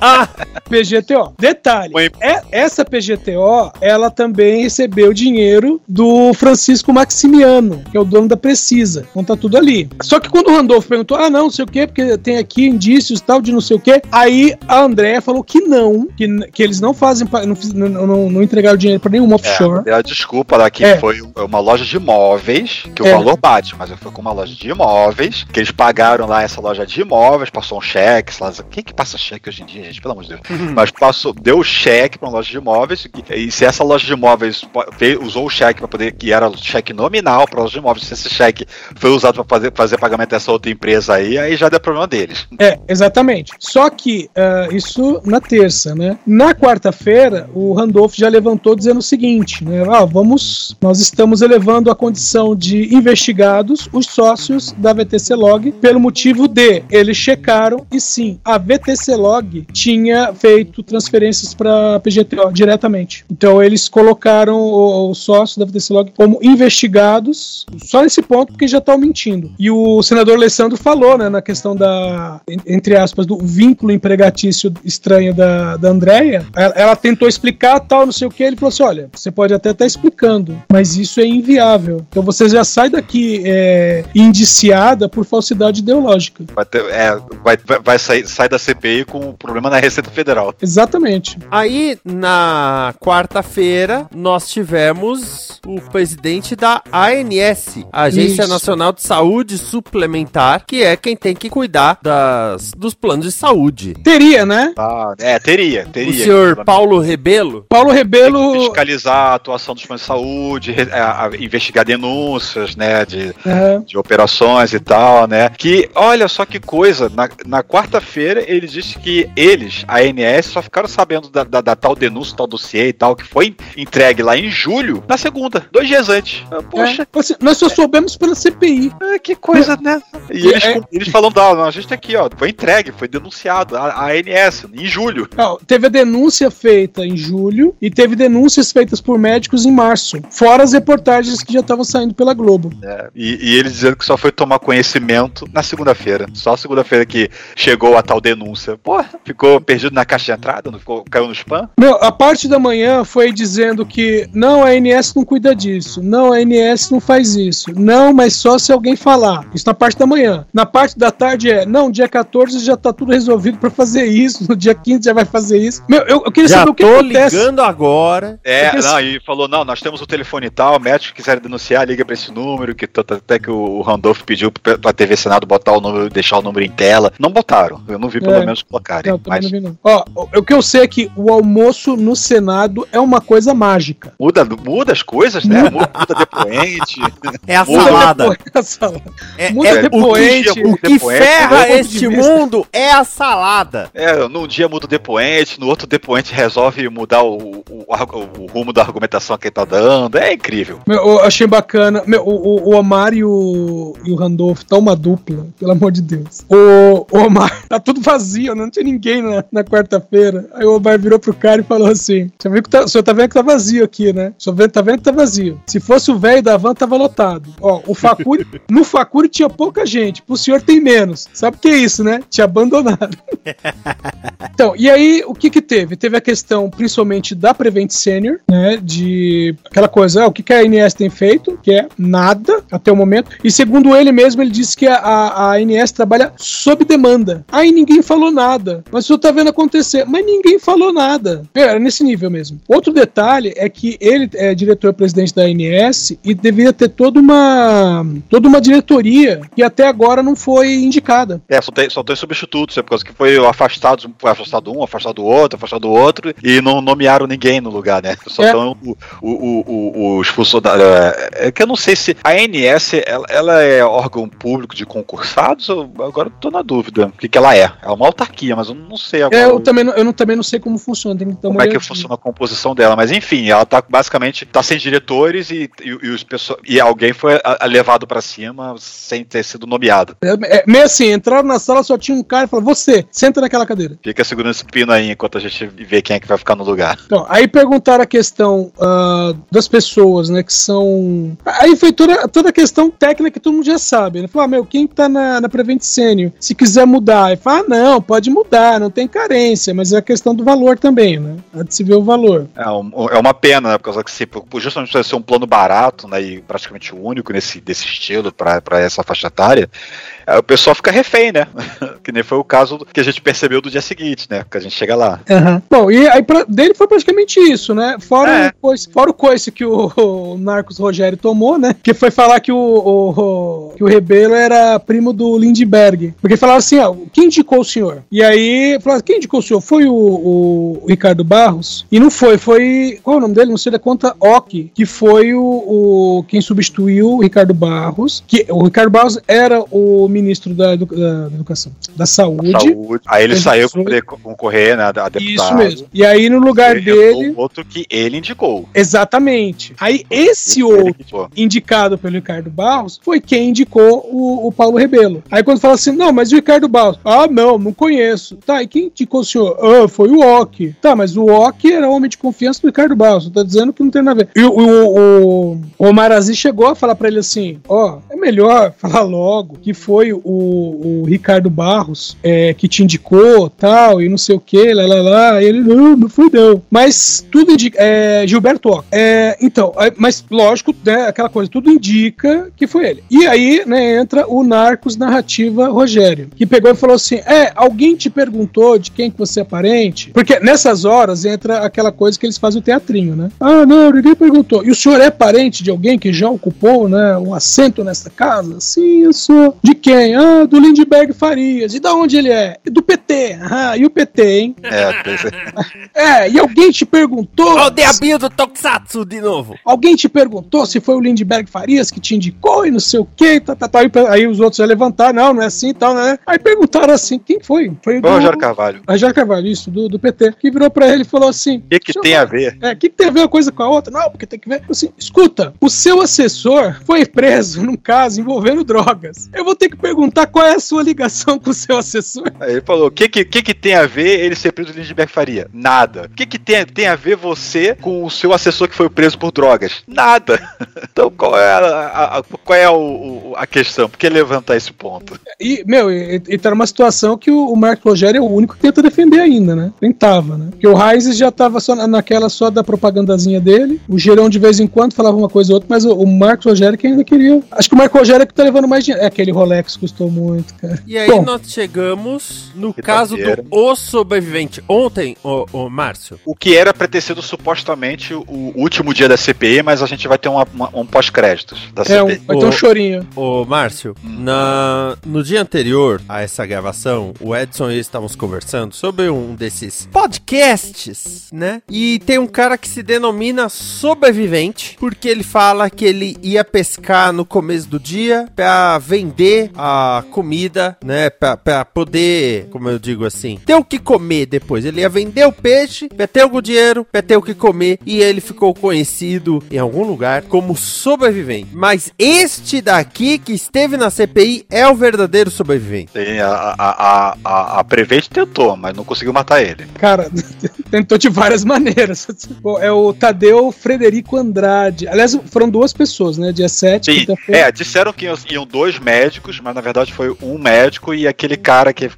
ah, PGTO. Detalhe, é, essa PGTO, ela também recebeu dinheiro do Francisco Maximiano, que é o dono da Precisa. Então tá tudo ali. Só que quando o Randolph perguntou, ah, não, não sei o quê, porque tem aqui indícios tal de não sei o quê, aí a Andrea falou que não, que, que eles não fazem, não, não, não entregaram dinheiro pra nenhuma offshore. É, a desculpa lá que é. foi uma loja de imóveis, que o é. valor bate, mas foi com uma loja de imóveis, que eles pagaram lá essa loja de imóveis, passou um cheque, lá, quem que passa cheque hoje em dia, gente? Pelo amor de Deus. mas passou, deu cheque pra uma loja de imóveis, e, e se essa loja de imóveis usou o cheque para poder, que era o cheque nominal para loja de imóveis, se esse cheque foi usado para fazer, fazer pagamento dessa outra empresa aí, aí já deu problema deles. É, exatamente. Só que uh, isso na terça, né? Na quarta-feira, o Randolph já levantou dizendo o seguinte, né? Ah, vamos, nós estamos elevando a condição de investigados os sócios da VTC Log pelo motivo de eles checaram e sim, a VTC Log tinha feito transferências para PGTO diretamente. Então eles colocaram os sócios da VTC Log como investigados só nesse ponto porque já estão mentindo. E o senador Alessandro falou, né, na questão da, entre aspas, do vínculo empregatício estranho da, da Andrea. Ela, ela tentou explicar tal, não sei o que. Ele falou assim: olha, você pode até estar tá explicando, mas isso é inviável. Então você já sai daqui é, indiciada por falsidade ideológica. Vai, ter, é, vai, vai sair sai da CPI com um problema na Receita Federal. Exatamente. Aí, na quarta-feira, nós tivemos o presidente da ANS, Agência Isso. Nacional de Saúde Suplementar, que é quem tem que cuidar das, dos planos de saúde. Teria, né? Ah, é, teria, teria. O senhor Paulo Rebelo? Paulo Rebelo. fiscalizar a atuação dos planos de saúde, a, a investigar denúncias, né, de, uhum. de operações e tal, né? Que, olha só que coisa, na, na quarta-feira ele disse que eles, a ANS, só ficaram sabendo da, da, da, tal denúncia, tal dossiê e tal, que foi entregue lá em julho, na segunda, dois dias antes. Ah, poxa. É, nós só soubemos pela CPI. Ah, que coisa, é. né? E eles, é. eles falando, ah, a gente tá aqui, ó, foi entregue, foi denunciado, a, a ANS, em julho. Não, teve a denúncia feita em julho e teve denúncias feitas por médicos em março, fora as reportagens que já estavam saindo pela Globo. É, e, e eles dizendo que só foi tomar conhecimento na segunda-feira. Só segunda-feira que chegou a tal denúncia. Pô, ficou perdido na caixa de entrada, não ficou, caiu no spam? Meu, a parte da manhã foi dizendo que não, a ANS não cuida disso, não, a ANS não faz isso, não, mas só se alguém falar. Isso na parte da manhã. Na parte da tarde é, não, dia 14 já tá tudo resolvido para fazer isso, no dia 15 já vai fazer isso. Meu, eu, eu queria já saber o que tô acontece. ligando agora. É, não, e falou, não, nós temos o telefone e tal, médico que quiser denunciar, liga pra esse número, que até que o Randolph pediu pra TV Senado botar o número, deixar o número em tela. Não botaram, eu não vi pelo é. menos colocarem. Não, mas... não vi, não. Ó, o que eu sei é que o almoço no Senado é uma coisa mágica. Muda, muda as coisas, né? Muda, muda depoente. É a salada. É a salada. É, muda é, depoente. O que, o que ferra este mundo é a salada. É, num dia muda o depoente, no outro depoente resolve mudar o, o, o, o rumo da argumentação que ele tá dando. É incrível. Meu, eu achei bacana. Meu, o, o Omar e o, e o Randolph tá uma dupla, pelo amor de Deus. O Omar, tá tudo vazio, né? não tinha ninguém na, na quarta-feira. Aí o Omar virou pro cara e falou assim: Você viu que tá, o senhor tá vendo que tá vazio aqui, né? O senhor tá vendo que tá vazio. Se fosse o velho da van, tava lotado. Ó, o Facuri, no Facuri tinha pouca gente, pro senhor tem menos. Sabe o que é isso, né? Te abandonado. então, e aí, o que que teve? Teve a questão, principalmente, da Prevent Senior, né? De aquela coisa, ah, o que, que a ANS tem feito, que é nada até o momento. E segundo ele mesmo, ele disse que a, a, a ANS trabalha sob demanda. Aí ninguém falou nada. Mas o senhor tá vendo acontecer. Mas ninguém falou nada. Era nesse nível mesmo. Outro detalhe é que ele é diretor-presidente da ANS e deveria ter toda uma toda uma diretoria que até agora não foi indicada. É, só tem, só tem substitutos, é por causa que foi afastado, foi afastado um, afastado outro, afastado outro, e não nomearam ninguém no lugar, né? Só É. estão o, o, o, o, os funcionários. É, é que eu não sei se a ANS ela, ela é órgão público de concursados, agora eu tô na dúvida. O que, que ela é? É uma autarquia, mas eu não sei agora. É, eu também não, eu não, também não sei como funciona. Tem que como é que funciona a composição dela, mas enfim, ela tá basicamente tá sem diretores e, e, e os pessoas, e alguém foi a- a- levado pra cima sem ter sido nomeado. É, é, meio assim, entraram na sala, só tinha um cara e falou: Você, senta naquela cadeira. Fica segurando esse pino aí enquanto a gente vê quem é que vai ficar no lugar. Então, aí perguntaram a questão ah, das pessoas, né, que são... Aí foi toda, toda a questão técnica que todo mundo já sabe, né? Falou, ah, meu, quem tá na, na Prevent Senior, se quiser mudar, ele fala, ah, não, pode mudar, não tem carência, mas é a questão do valor também, né? Há de se ver o valor. É, um- é uma pena, né? Por causa que se, justamente ser um plano barato, né? E praticamente único nesse, desse estilo pra essa faixa etária, é, o pessoal fica refém, né? que nem foi o caso que a gente percebeu do dia seguinte, né? Que a gente chega lá. Bom, e aí pra- dele foi praticamente isso, né? Fora, o, coice, fora o coice que o, o Marcos Rogério tomou, né? Que foi falar que o, o- o- que o Rebelo era primo do Lindbergh. Porque falaram assim, ó, quem indicou o senhor? E aí, falaram, quem indicou o senhor? Foi o, o- o Ricardo Barros? E não foi, foi, qual é o nome dele? Não sei da conta, Ock, que foi o, o- quem substituiu o Ricardo Barros, que o Ricardo Barros era o ministro da, edu- da educação, da saúde. Saúde. Aí ele saiu poder concorrer, né? A deputado. Isso mesmo. E aí, no lugar Ele dele. o outro que ele indicou. Exatamente. Aí esse Ele outro indicado pelo Ricardo Barros foi quem indicou o, o Paulo Rebelo. Aí quando fala assim, não, mas o Ricardo Barros? Ah, não, não conheço. Tá, e quem indicou o senhor? Ah, foi o Ock. Tá, mas o Ock era homem de confiança do Ricardo Barros. Tá dizendo que não tem nada a ver. E o, o, o, Omar Aziz chegou a falar pra ele assim, ó, é melhor falar logo que foi o, o Ricardo Barros é, que te indicou, tal, e não sei o que, lá, lá, lá. Ele, não, não fui não. Mas tudo indica, é, Gilberto Ock. É, então, é, mas lógico, né, aquela coisa, tudo indica que foi ele. E aí, né, entra o Narcos Narrativa Rogério, que pegou e falou assim, é, alguém te perguntou de quem que você é parente? Porque nessas horas entra aquela coisa que eles fazem o teatrinho, né? Ah, não, ninguém perguntou. E o senhor é parente de alguém que já ocupou, né, um assento nessa casa? Sim, eu sou. De quem? Ah, do Lindbergh Farias. E da onde ele é? Do PT. Ah, e o PT, hein? É, desse- É, e alguém te perguntou. Ó, o diabinho do Tokusatsu de novo. Alguém te perguntou se foi o Lindbergh Farias que te indicou e não sei o que, tá, tá, tá. Aí, aí os outros já levantaram, não, não é assim e tal, né? Aí perguntaram assim, quem foi? Foi o Rogério Carvalho. Rogério Carvalho, isso, do, do PT, que virou pra ele e falou assim: O que, que tem a ver? é, o que, que tem a ver uma coisa com a outra? Não, porque tem que ver. Assim, escuta, o seu assessor foi preso num caso envolvendo drogas. Eu vou ter que perguntar qual é a sua ligação com o seu assessor. Aí ele falou: o que, que, que, que tem a ver ele ser preso do Lindbergh Faria? Nada. O que, que tem, tem a ver você com o seu assessor que foi preso por drogas? Nada. Então qual é a, a- a- qual é o- a questão? Por que levantar esse ponto? E, meu, e, e tá numa situação que o, o Marco Rogério é o único que tenta defender ainda, né? Tentava, né? Porque o Reis já tava só na- naquela só da propagandazinha dele. O Gerão de vez em quando falava uma coisa ou outra, mas o, o Marcos Rogério que ainda queria. Acho que o Marco Rogério é que tá levando mais dinheiro. É aquele Rolex custou muito, cara. E aí Bom, nós chegamos no Que caso do O Sobrevivente. Ontem, ô, ô Márcio, O que era pra ter sido supostamente o último dia da CPI, mas a gente vai ter uma- uma- um pós-créditos da é um, vai ter um chorinho. Ô, Márcio, na, no dia anterior a essa gravação, o Edson e eu estávamos conversando sobre um desses podcasts, né? E tem um cara que se denomina sobrevivente, porque ele fala que ele ia pescar no começo do dia pra vender a comida, né? Pra, pra poder, como eu digo assim, ter o que comer depois. Ele ia vender o peixe, ia ter algum dinheiro, ia ter o que comer. E ele ficou conhecido em algum lugar como sobrevivente. Mas este daqui que esteve na CPI é o verdadeiro sobrevivente. Sim, a, a, a, a, a Prevent tentou, mas não conseguiu matar ele. Cara, tentou de várias maneiras. Bom, É o Tadeu Frederico Andrade. Aliás, foram duas pessoas, né? Dia 7, Sim, é, disseram que iam dois médicos, mas na verdade foi um médico e aquele cara que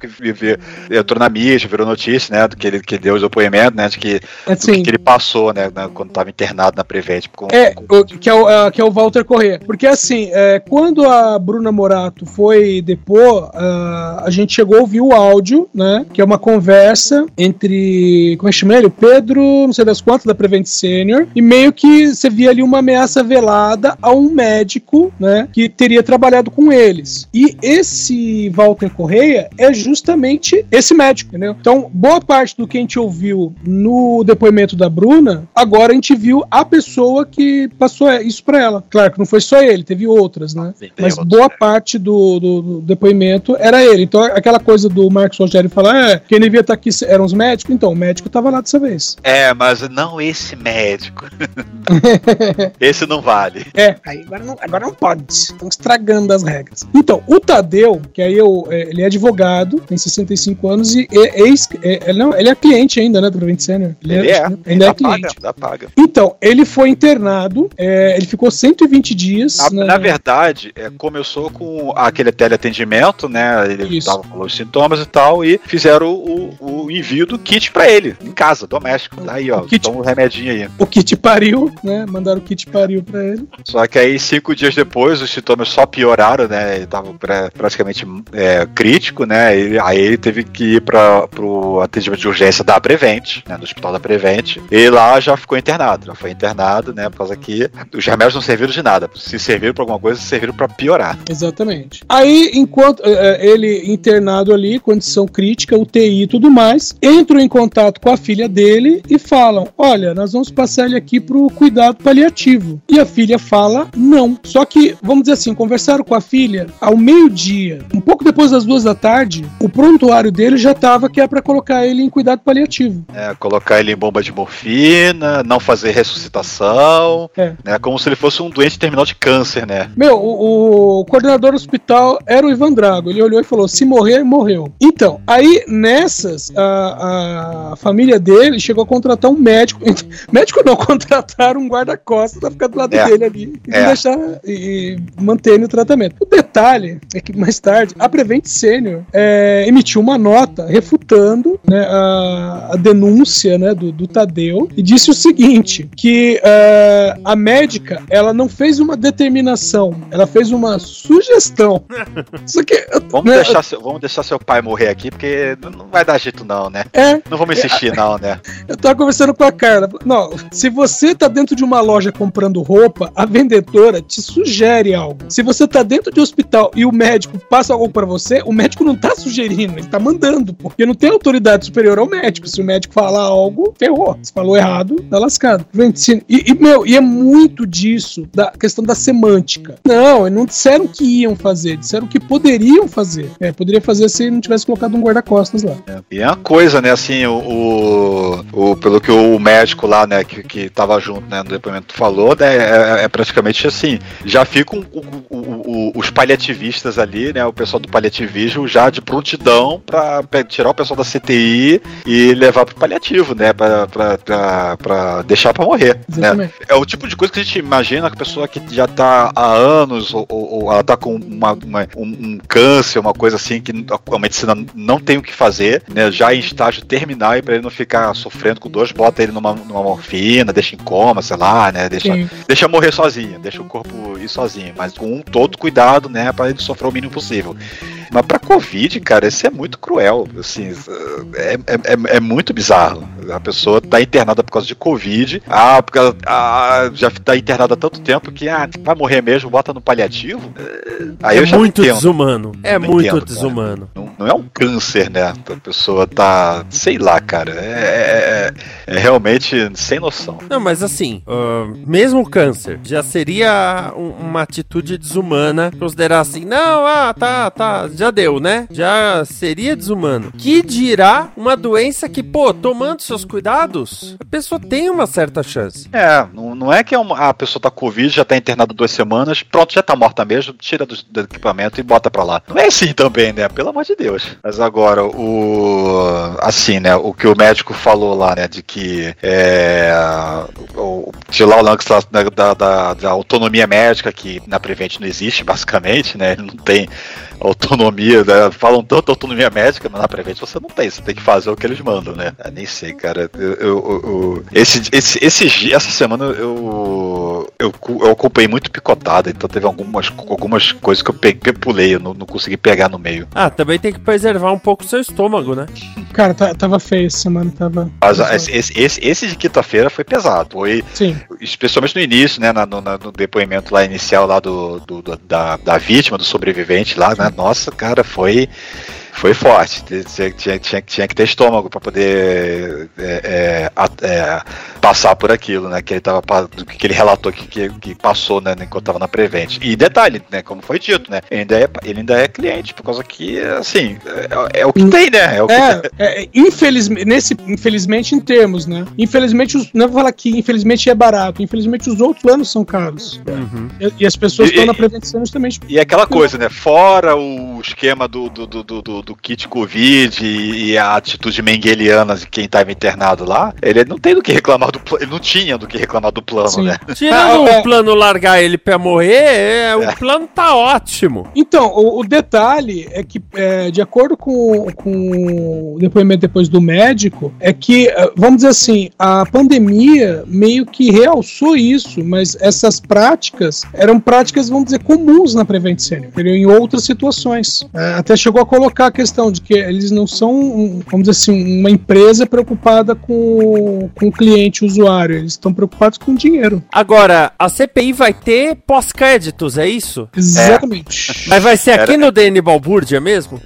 entrou na mídia, virou notícia, né? Do que ele que deu os depoimentos, né? De que, do Assim. que, que ele passou, né? Quando estava internado na Prevent. Com, É, com- que é, o, que é o Walter Corrêa. Porque assim, é, quando a Bruna Morato foi depor, ah, a gente chegou a ouvir o áudio, né? Que é uma conversa entre. Como é que chama ele? O Pedro, não sei das quantas, da Prevent Senior. E meio que você via ali uma ameaça velada a um médico, né? Que teria trabalhado com eles. E esse Walter Correia é justamente esse médico, entendeu? Então, boa parte do que a gente ouviu no depoimento da Bruna, agora a gente viu a pessoa que passou isso pra ela. Claro que não foi só ele, teve outras, né? Sim, Mas outros, boa é. parte do, do- do depoimento era ele. Então, aquela coisa do Marcos Rogério falar, é, quem devia estar aqui eram os médicos, então, o médico tava lá dessa vez. É, mas não esse médico. esse não vale. É, aí agora não, agora não pode. Estão estragando as regras. Então, o Tadeu, que aí eu, é, ele é advogado, tem 65 anos e é, ex, é, é, não, ele é cliente ainda, né, do Prevent Senior. Ele é, Ainda é dá paga, cliente. dá paga. Então, ele foi internado, é, ele ficou 120 dias. Na, na verdade, é, começou com aquele teleatendimento, né? Ele Isso. tava com os sintomas e tal, e fizeram o, o- o envio do kit pra ele, em casa, doméstico. Aí, ó, kit- toma um remedinho aí. O kit pariu, né? Mandaram o kit pariu pra ele. Só que aí, cinco dias depois, os sintomas só pioraram, né? Ele tava pra- praticamente é, crítico, né? Aí ele teve que ir para pro atendimento de urgência da Prevent, né? Do hospital da Prevent. E lá já ficou internado, já foi internado, né? Por causa que os remédios não serviram de nada. Se serviram pra alguma coisa, serviram pra piorar. Exatamente. Aí, enquanto eh, eh, ele internado ali, condição crítica, UTI e tudo mais, entram em contato com a filha dele e falam: Olha, nós vamos passar ele aqui pro cuidado paliativo. E a filha fala: Não. Só que, vamos dizer assim, conversaram com a filha ao meio-dia, um pouco depois das duas da tarde, o prontuário dele já tava que é pra colocar ele em cuidado paliativo. É, colocar ele em bomba de morfina, não fazer ressuscitação, É. né? Como se ele fosse um doente terminal de câncer, né? Meu, o, o coordenador do hospital era o Ivan Drago. Ele olhou e falou: se morrer, morreu. Então, aí nessas, a, a família dele chegou a contratar um médico. médico não, contrataram um guarda-costas pra ficar do lado É. dele ali e É. deixar e, e manter no tratamento. O detalhe é que mais tarde a Prevent Senior é, emitiu uma nota refutando né, a, a denúncia né, do, do Tadeu e disse o seguinte: que é, a médica ela não fez uma determinação, ela fez uma sugestão. Isso aqui, Vamos, né, deixar seu, vamos deixar seu pai morrer aqui, porque não- vai dar jeito, não, né? É, Não vamos insistir, não, né? eu tava conversando com a Carla. Não, se você tá dentro de uma loja comprando roupa, a vendedora te sugere algo. Se você tá dentro de um hospital e o médico passa algo pra você, o médico não tá sugerindo, ele tá mandando, porque não tem autoridade superior ao médico. Se o médico falar algo, ferrou. Se falou errado, tá lascado. E, e, meu, e é muito disso, da questão da semântica. Não, eles não disseram que iam fazer, disseram que poderiam fazer. É, poderia fazer se não tivesse colocado um guarda-costas lá. E é uma coisa, né, assim, o, o- o- pelo que o médico lá, né, que, que tava junto, né, no depoimento falou, né, é, é praticamente assim, já ficam o- o- o- os paliativistas ali, né, o pessoal do paliativismo já de prontidão pra, pra tirar o pessoal da CTI e levar pro paliativo, né, pra deixar pra morrer, né. É o tipo de coisa que a gente imagina que a pessoa que já tá há anos, ou, ou- ela tá com uma, uma- um, um câncer, uma coisa assim, que a medicina não tem o que fazer, né? Já em estágio terminal, e pra ele não ficar sofrendo com dores, bota ele numa, numa morfina, deixa em coma, sei lá, né? Deixa, Sim. deixa morrer sozinho, deixa o corpo ir sozinho, mas com um todo cuidado, né? Pra ele sofrer o mínimo possível. Mas pra Covid, cara, isso é muito cruel. Assim, é, é, é- é muito bizarro. A pessoa tá internada por causa de Covid. Ah, porque ela ah, já tá internada há tanto tempo que ah, vai morrer mesmo, bota no paliativo. É, Aí é eu já muito entendo. desumano. É Não muito entendo, desumano. Não, não é um câncer, né? A pessoa tá, sei lá, cara, é, é, é realmente sem noção. Não, mas assim, uh, mesmo o câncer já seria um, uma atitude desumana considerar assim, não, ah, tá, tá, já deu, né? Já seria desumano. Que dirá uma doença que, pô, tomando seus cuidados, a pessoa tem uma certa chance. É, não, não é que é uma, a pessoa tá com Covid, já tá internada duas semanas, pronto, já tá morta mesmo, tira do, do equipamento e bota pra lá. Não é assim também, né? Pelo amor de Deus. Mas agora, o. Assim, né? O que o médico falou lá, né? De que. É, o, de lá o lance da, da, da, autonomia médica, que na Prevent não existe, basicamente, né? Não tem autonomia, né? Falam tanto autonomia médica, mas na Prevent você não tem, você tem que fazer o que eles mandam, né? Eu nem sei, cara. Eu, eu, eu, esse, esse, esse, essa semana eu, eu, eu acompanhei muito picotada, então teve algumas, algumas coisas que eu peguei, pulei, eu não, não consegui pegar no meio. Ah, também tem que preservar um pouco o seu estômago, né? Cara, tá, tava feio essa semana, tava. Mas esse, esse, esse, esse de quinta-feira foi pesado. Foi, Sim. especialmente no início, né? No, no, depoimento lá inicial lá do, do, do da, da vítima, do sobrevivente lá, né? Nossa, cara, foi foi forte. Tinha, tinha, tinha, tinha que ter estômago para poder é, é, é, passar por aquilo, né? Que ele, tava, que ele relatou que, que, que passou, né? Enquanto estava na Prevent. E detalhe, né? Como foi dito, né? Ele ainda é, ele ainda é cliente, por causa que, assim, é, é o que tem, né? É, o que é, é, infelizmente, nesse, infelizmente em termos, né? Infelizmente, os, não vou falar que infelizmente é barato, infelizmente os outros planos são caros. Uhum. E, e, as pessoas estão na Prevent justamente. E aquela coisa, né? Fora o esquema do, do, do, do do kit Covid e, e a atitude mengeliana de quem estava internado lá, ele não tem do que reclamar do plano. Ele não tinha do que reclamar do plano, Sim. né? Tirando ah, é. o plano largar ele pra morrer, é, o é. plano tá ótimo. Então, o, o detalhe é que, é, de acordo com, com o depoimento depois do médico, é que, é, vamos dizer assim, a pandemia meio que realçou isso, mas essas práticas eram práticas, vamos dizer, comuns na Prevent Senior, em outras situações. É, até chegou a colocar questão de que eles não são, vamos dizer assim, uma empresa preocupada com, com o cliente, o usuário. Eles estão preocupados com o dinheiro. Agora, a CPI vai ter pós-créditos, é isso? Exatamente. É. Mas vai ser aqui Era... no DN Balbúrdia mesmo?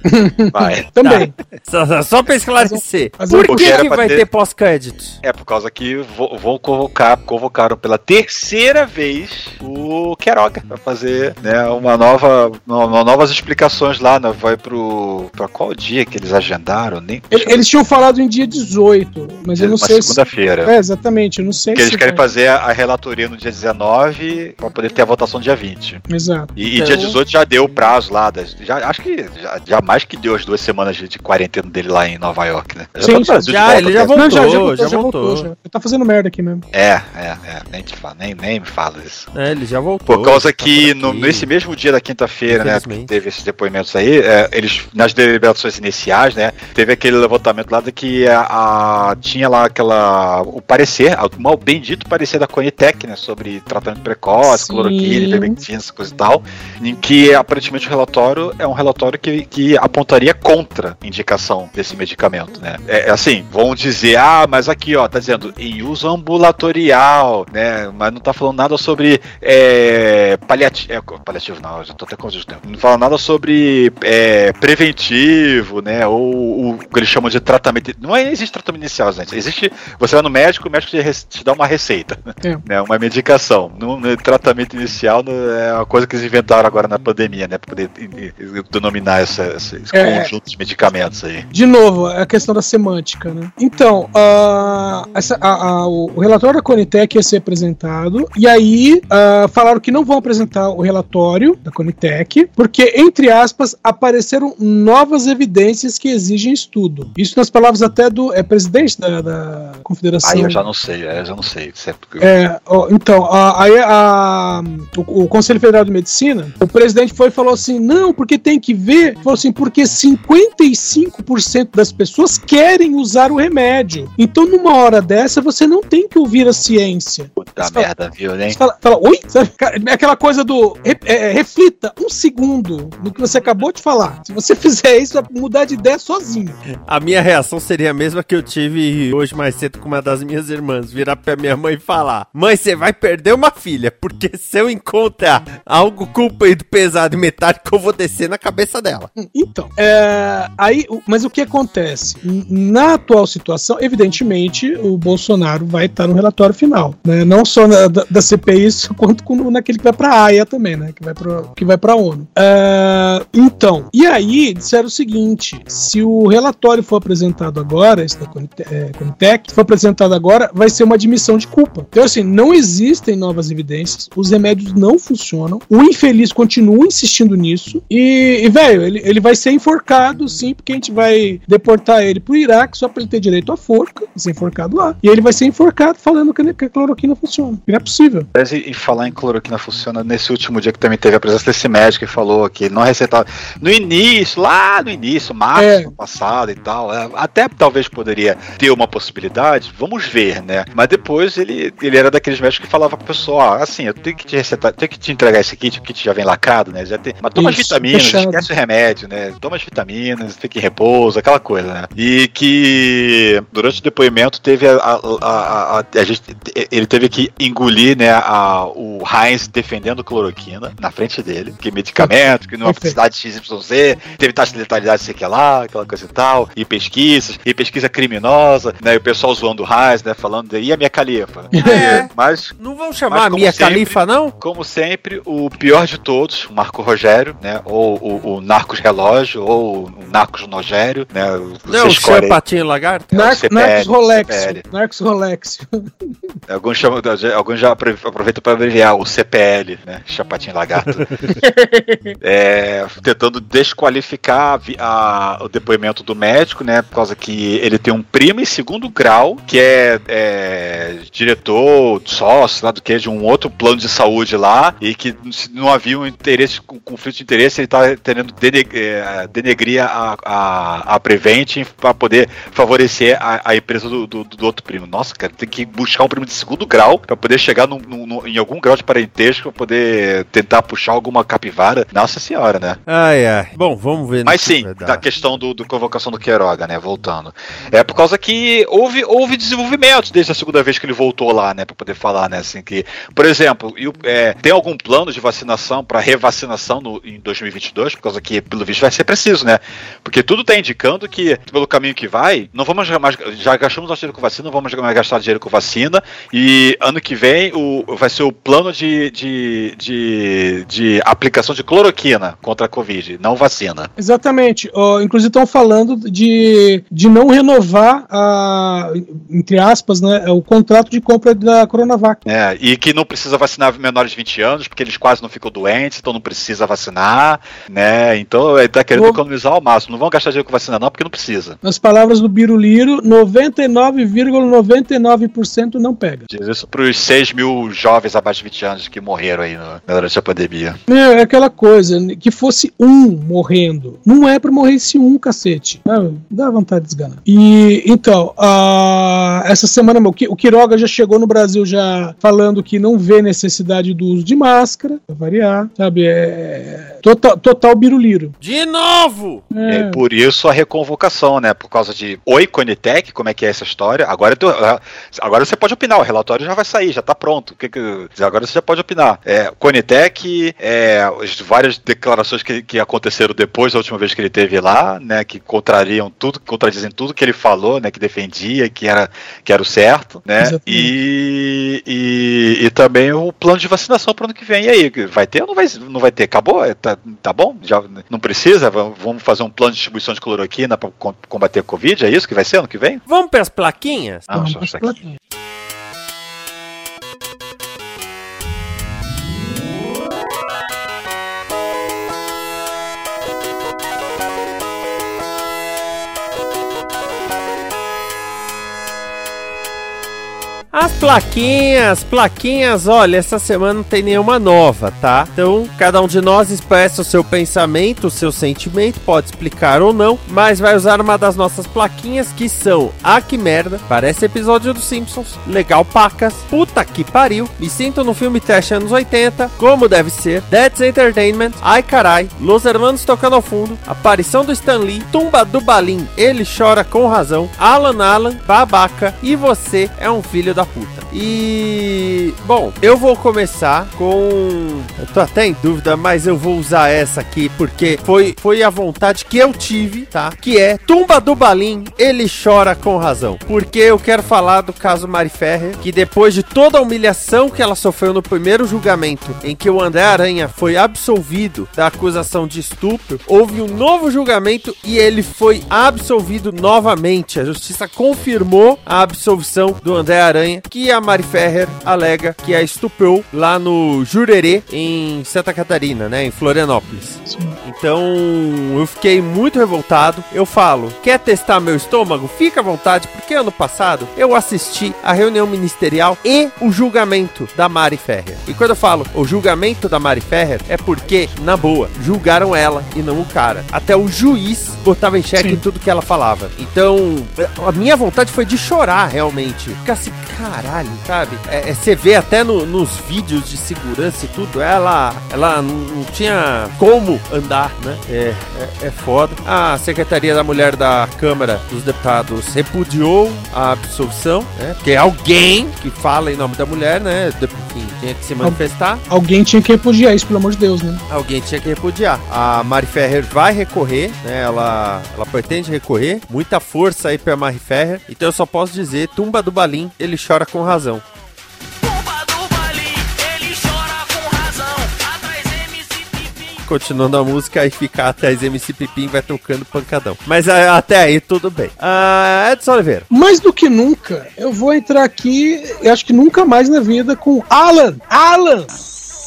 Vai. Também. Tá. Só, só pra esclarecer. Por que, que vai ter, ter pós-créditos? É por causa que vão convocar, convocaram pela terceira vez o Queiroga pra fazer né, uma nova, uma, novas explicações lá, né, vai pro, qual dia que eles agendaram? Nem... Eles tinham falado em dia 18, mas eu não sei segunda-feira. Se... É, exatamente, eu não sei que se eles querem vai. fazer a relatoria no dia 19 para poder ter a votação no dia 20. Exato. E, então... e dia 18 já deu o prazo lá, das, já, acho que já, já, mais que deu as duas semanas de, de quarentena dele lá em Nova York, né? Já, Sim, tá já, ele já voltou, não, já, já, voltou, já, voltou. voltou. Já. Ele tá fazendo merda aqui mesmo. É, é, é, nem, te fala, nem, nem me fala isso. É, ele já voltou. Por causa tá que no, nesse mesmo dia da quinta-feira, né, que teve esses depoimentos aí, é, eles, nas deliberações iniciais, né? Teve aquele levantamento lá de que a, a tinha lá aquela. o parecer, o mal bendito parecer da Conitec, né? Sobre tratamento precoce, Sim. cloroquina, ivermectina, coisa e tal. Em que aparentemente o relatório é um relatório que, que apontaria contra a indicação desse medicamento, né? É, é assim, vão dizer, ah, mas aqui, ó, tá dizendo em uso ambulatorial, né? Mas não tá falando nada sobre é, paliativo. É, paliativo não, já tô até confuso. Não fala nada sobre é, preventivo, né? Ou o que eles chamam de tratamento. Não é, existe tratamento inicial, gente. Existe. Você vai no médico, o médico te, te dá uma receita, é. né? Uma medicação. No, no, tratamento inicial é uma coisa que eles inventaram agora na pandemia, né? Para poder denominar essa, esse é. conjunto de medicamentos aí. De novo, é a questão da semântica, né? Então, uh, essa, o relatório da Conitec ia ser apresentado, e aí falaram que não vão apresentar o relatório da Conitec, porque, entre aspas, apareceram novas evidências que exigem estudo. Isso nas palavras até do é, presidente da, da Confederação. Aí eu já não sei, é, eu já não sei. É, ó, então, aí o, o, Conselho Federal de Medicina, o presidente foi e falou assim: não, porque tem que ver. Falou assim, porque 55% das pessoas querem usar o remédio. Então, numa hora dessa, você não tem que ouvir a ciência. Puta merda, fala, viu, né? Fala, fala, oi? É aquela coisa do. É, é, reflita um segundo no que você acabou de falar. Se você fizer é isso, é mudar de ideia sozinho. A minha reação seria a mesma que eu tive hoje mais cedo com uma das minhas irmãs. Virar pra minha mãe e falar: Mãe, você vai perder uma filha, porque se eu encontrar algo comprido, pesado e metálico, eu vou descer na cabeça dela. Então, é, aí, mas o que acontece? Na atual situação, evidentemente, o Bolsonaro vai estar no relatório final, né? Não só na- da, da CPI, quanto com- naquele que vai pra AIA também, né? Que vai pra, que vai pra ONU. É, então, e aí disseram o seguinte: se o relatório for apresentado agora, esse da é, Conitec, for apresentado agora, vai ser uma admissão de culpa. Então, assim, não existem novas evidências, os remédios não funcionam, o infeliz continua insistindo nisso, e, e, velho, ele, ele vai ser enforcado, sim, porque a gente vai deportar ele pro Iraque só pra ele ter direito à forca, ser enforcado lá. E ele vai ser enforcado falando que, a cloroquina funciona. Não é possível. E, e falar em cloroquina funciona nesse último dia que também teve a presença desse médico que falou que não receitava. No início, lá no início, março É. do passado e tal, é, até talvez poderia ter uma possibilidade, vamos ver, né? Mas depois ele, ele era daqueles médicos que falava pro pessoal: ah, assim, eu tenho que te receitar, tenho que te entregar esse kit, o kit já vem lacrado, né? Já tem, mas toma as Isso, vitaminas, fechado. esquece o remédio, né? Toma as vitaminas, fica em repouso, aquela coisa, né? E que durante o depoimento teve a, a, a, a- a gente, ele teve que engolir, né, a, o Heinz defendendo cloroquina na frente dele, que medicamento, que numa Perfeito. cidade XYZ, teve taxa de letalidade, sei que lá, aquela coisa e tal, e pesquisas, e pesquisa criminosa, né, e o pessoal zoando o Heinz, né, falando, e a minha califa? É. Mas Não vão chamar Mas a minha sempre- califa, não? como sempre, o pior de todos, o Marco Rogério, né? Ou o, o Narcos Relógio, ou o Narcos Nogério, né? Você Não, o seu patinho lagarto? É, o Narcos, Rolex. Narcos Rolex. Alguns, chamam, alguns já apro- aproveitam para abreviar o CPL, né? Chapatinho Lagarto. É, tentando desqualificar a o depoimento do médico, né? Por causa que ele tem um primo em segundo grau, que é, é, diretor, sócio, lá do que, de um outro plano de saúde lá, e que não havia um interesse, um conflito de interesse, ele tá tentando é, denegrir a, a, a Prevent para poder favorecer a, a empresa do, do, do outro primo. Nossa, cara, tem que buscar um primo de segundo grau para poder chegar num- num- num- em algum grau de parentesco, para poder tentar puxar alguma capivara. Nossa senhora, né? Ai, ai. Bom, vamos ver. Mas sim, vai dar. da questão do, do convocação do Queiroga, né? Voltando. É por causa que houve, houve desenvolvimentos desde a segunda vez que ele voltou lá, né? Pra poder falar, né? Assim, que, por exemplo, e é, tem algum plano de vacinação para revacinação no, em 2022? Por causa que, pelo visto, vai ser preciso, né? Porque tudo tá indicando que, pelo caminho que vai, não vamos mais. Já gastamos nosso dinheiro com vacina, não vamos mais gastar dinheiro com vacina. E ano que vem o, vai ser o plano de, de, de, de aplicação de cloroquina contra a Covid, não vacina. Exatamente. Ó, inclusive estão falando de, de não renovar, a, entre aspas, né, o contrato de compra da Coronavac. É, e que não precisa vacinar menores de 20 anos, porque eles quase não ficam doentes, então não precisa vacinar, né? Então ele tá querendo economizar ao máximo. Não vão gastar dinheiro com vacina, não, porque não precisa. Nas palavras do Biruliro, 99,99% não pega. Diz isso pros 6 mil jovens abaixo de 20 anos que morreram aí no, durante a pandemia. É, é aquela coisa, né, que fosse um morrendo. Não é pra morrer esse um, cacete. Ah, Dá vontade de desganar. E, então, ah, essa semana o Qui- o Quiroga já chegou no Brasil já falando que não vê necessidade do uso de máscara, pra variar, sabe? É total, total biruliro. De novo! E aí, por isso a reconvocação, né? Por causa de Oi Conitec, como é que é essa história? Agora, tô- agora você pode opinar, o relatório já vai sair, já tá pronto. O que que- agora você já pode opinar. É, Conitec, é, as várias declarações que, que aconteceram depois da última vez que ele teve lá, né? Que contrariam tudo, contradizem tudo que ele falou, né? Que defendia, que era, que era o certo, né? Exatamente. E, e, e também o plano de vacinação para ano que vem. E aí, vai ter ou não vai, não vai ter? Acabou? É, Tá, tá bom? Já não precisa? Vamos vamos fazer um plano de distribuição de cloroquina para combater a Covid? É isso que vai ser ano que vem? Vamos pras plaquinhas? Ah, só isso aqui. As plaquinhas, plaquinhas, olha, essa semana não tem nenhuma nova, tá? Então, cada um de nós expressa o seu pensamento, o seu sentimento, pode explicar ou não, mas vai usar uma das nossas plaquinhas que são Ah, que merda, parece episódio dos Simpsons, legal pacas, puta que pariu, me sinto no filme trash anos 80, como deve ser, That's Entertainment, Ai carai, Los Hermanos tocando ao fundo, aparição do Stan Lee, Tumba do Balim, ele chora com razão, Alan Alan, babaca, e você é um filho da puta. E. Bom, eu vou começar com. Eu tô até em dúvida, mas eu vou usar essa aqui porque foi, foi a vontade que eu tive, tá? Que é Tumba do Balim, ele chora com razão. Porque eu quero falar do caso Mari Ferrer, que depois de toda a humilhação que ela sofreu no primeiro julgamento, em que o André Aranha foi absolvido da acusação de estupro, houve um novo julgamento e ele foi absolvido novamente. A justiça confirmou a absolvição do André Aranha, que a Mari Ferrer alega que a estuprou lá no Jurerê, em Santa Catarina, né? Em Florianópolis. Então eu fiquei muito revoltado. Eu falo, quer testar meu estômago? Fica à vontade, porque ano passado eu assisti a reunião ministerial e o julgamento da Mari Ferrer. E quando eu falo o julgamento da Mari Ferrer, é porque, na boa, julgaram ela e não o cara. Até o juiz botava em xeque Sim. tudo que ela falava. Então, a minha vontade foi de chorar, realmente. Ficar assim, caralho, sabe? É, é, você vê até no- nos vídeos de segurança e tudo, ela, ela não, tinha como andar, né? É, é, é foda. A Secretaria da Mulher da Câmara dos Deputados repudiou a absolvição, né? Porque é alguém que fala em nome da mulher, né? Enfim, tinha que se manifestar. Alguém tinha que repudiar isso, pelo amor de Deus, né? Alguém tinha que repudiar. A Mari Ferrer vai recorrer, né? Ela, ela pretende recorrer. Muita força aí pra Mari Ferrer. Então eu só posso dizer, tumba do Balim, ele chora com razão. Continuando a música, aí fica até as MC Pipim vai tocando pancadão. Mas ah, até aí tudo bem. Ah, Edson Oliveira. Mais do que nunca, eu vou entrar aqui, eu acho que nunca mais na vida, com Alan. Alan!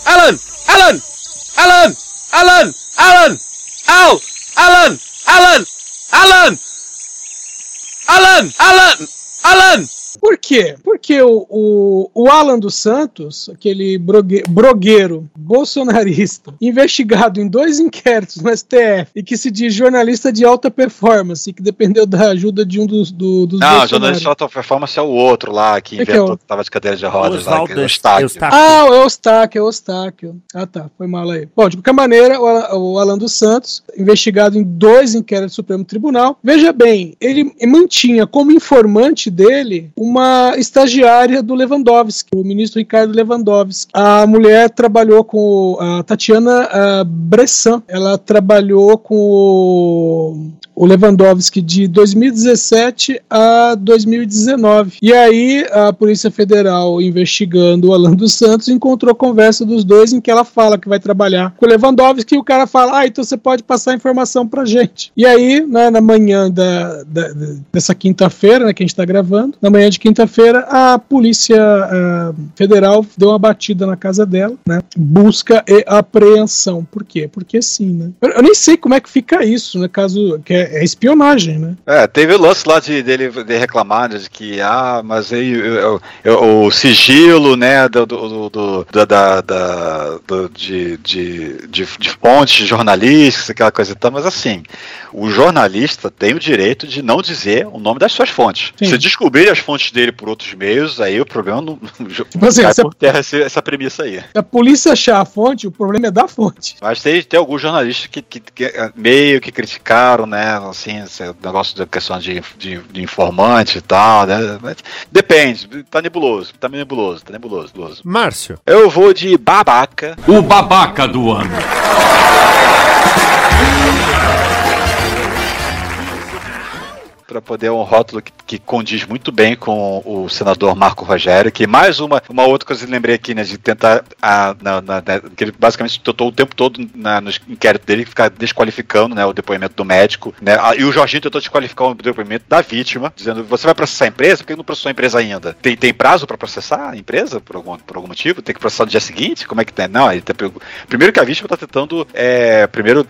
Alan! Alan! Alan! Alan! Alan! Al! Alan! Alan! Alan! Alan! Alan! Alan! Por quê? Porque o, o, o Alan dos Santos, aquele brogue, brogueiro bolsonarista, investigado em dois inquéritos no STF e que se diz jornalista de alta performance e que dependeu da ajuda de um dos, do, dos Não, jornalista de alta performance é o outro lá que Que que é inventou o- que tava de cadeira de rodas lá, que é o Eustáquio. Eustáquio. Ah, é o Eustáquio, é o Eustáquio. Ah, tá, foi mal aí. Bom, de qualquer maneira, o, o Alan dos Santos, investigado em dois inquéritos do Supremo Tribunal, veja bem, ele mantinha como informante dele uma estagiária do Lewandowski, o ministro Ricardo Lewandowski. A mulher trabalhou com a Tatiana Bressan, ela trabalhou com o, o Lewandowski de 2017 a 2019. E aí a Polícia Federal, investigando o Alan dos Santos, encontrou conversa dos dois em que ela fala que vai trabalhar com o Lewandowski e o cara fala: Ah, então você pode passar a informação pra gente. E aí, né, na manhã da- da- dessa quinta-feira, né, que a gente tá gravando, na manhã de quinta-feira, a Polícia ah, Federal deu uma batida na casa dela, né? Busca e apreensão. Por quê? Porque sim, né? Eu, eu nem sei como é que fica isso, né? Caso. que é, é espionagem, né? É, teve o lance lá de, dele de reclamar de que, ah, mas aí eu- eu- o sigilo, né, do, do, do- da- da, do- de, de, de, de fontes jornalísticas, aquela coisa e tal, mas assim, o jornalista tem o direito de não dizer o nome das suas fontes. Sim. Se descobrir as fontes dele por outros meios, aí o problema não Tipo assim, cai por terra essa, essa premissa aí. Se a polícia achar a fonte, o problema é da fonte. Mas tem, tem alguns jornalistas que, que- que, eh, meio que criticaram, né? Assim, esse negócio da questão de, de, de informante e tal, né? Mas depende, tá nebuloso, tá nebuloso, tá nebuloso, nebuloso. Márcio. Eu vou de babaca. O babaca do ano. Pra poder um rótulo que, que condiz muito bem com o senador Marco Rogério, que mais uma, uma outra coisa que eu lembrei aqui, né, de tentar, a, na, na- na- que ele basicamente tentou o tempo todo na, no inquérito dele ficar desqualificando, né, o depoimento do médico, né, e o Jorginho tentou desqualificar o depoimento da vítima, dizendo, você vai processar a empresa? Por que não processou a empresa ainda? Tem, tem prazo pra processar a empresa, por algum, por algum motivo? Tem que processar no dia seguinte? Como é que tem? Não, ele tá, primeiro que a vítima tá tentando, é, primeiro,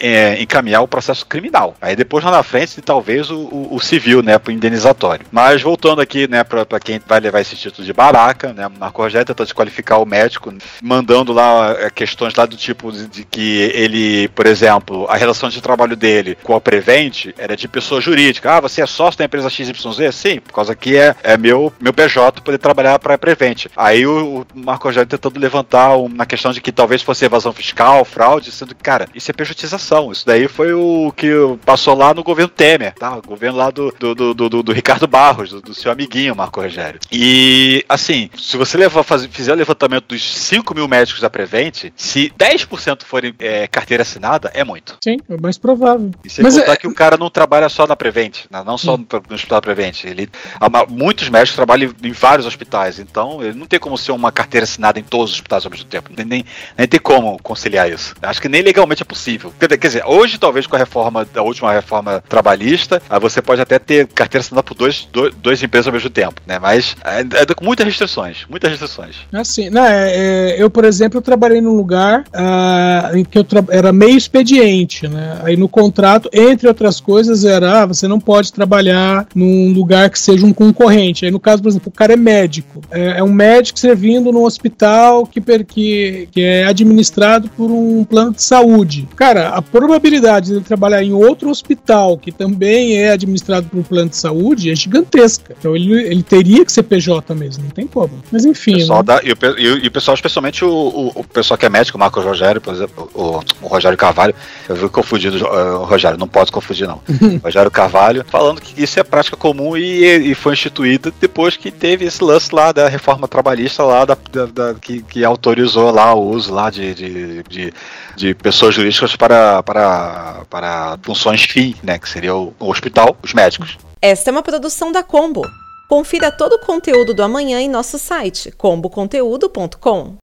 é, encaminhar o processo criminal, aí depois lá na frente, talvez o, o- o, civil, né, pro indenizatório. Mas voltando aqui, né, pra, pra quem vai levar esse título de baraca, né, Marco Rogério tentou desqualificar o médico, mandando lá é, questões lá do tipo de, de, que ele, por exemplo, a relação de trabalho dele com a Prevent era de pessoa jurídica. Ah, você é sócio da empresa XYZ? Sim, por causa que é, é meu, meu PJ poder trabalhar para a Prevent. Aí o, o Marco Rogério tentando levantar um, na questão de que talvez fosse evasão fiscal, fraude, sendo que, cara, isso é pejotização. Isso daí foi o que passou lá no governo Temer, tá? O governo lá do, do, do, do, do Ricardo Barros, do, do, seu amiguinho Marco Rogério. E, assim, se você levar, faz, fizer o levantamento dos 5 mil médicos da Prevent, se 10% forem é, carteira assinada, é muito. Sim, é mais provável. E sem Mas contar é... que o cara não trabalha só na Prevent, né? não só no, no hospital Prevent. Ele, muitos médicos trabalham em vários hospitais, então ele não tem como ser uma carteira assinada em todos os hospitais ao mesmo tempo. Nem, nem, nem tem como conciliar isso. Acho que nem legalmente é possível. Quer, dizer, hoje talvez com a reforma, da última reforma trabalhista, você pode até ter carteira assinada por dois, dois, empresas ao mesmo tempo, né? Mas é, é com muitas restrições, muitas restrições. Assim, não, é, é, eu, por exemplo, eu trabalhei num lugar uh, em que eu era meio expediente, né? Aí no contrato, entre outras coisas, era ah, você não pode trabalhar num lugar que seja um concorrente. Aí no caso, por exemplo, o cara é médico. É, é um médico servindo num hospital que, que, que é administrado por um plano de saúde. Cara, a probabilidade de ele trabalhar em outro hospital que também é administrado por um plano de saúde é gigantesca. Então ele, ele teria que ser PJ mesmo, não tem como. Mas enfim. Pessoal né? da, e, o, e, o, pessoal, especialmente o, o, o, pessoal que é médico, o Marco Rogério, por exemplo, o, o Rogério Carvalho, eu vi confundido o Rogério, não pode confundir não. Rogério Carvalho, falando que isso é prática comum e, e foi instituída depois que teve esse lance lá da reforma trabalhista lá da, da, da que, que, autorizou lá o uso lá de, de, de, de pessoas jurídicas para, para, para funções fim, né? Que seria o, o hospital, os médicos. Esta é uma produção da Combo. Confira todo o conteúdo do amanhã em nosso site comboconteúdo.com.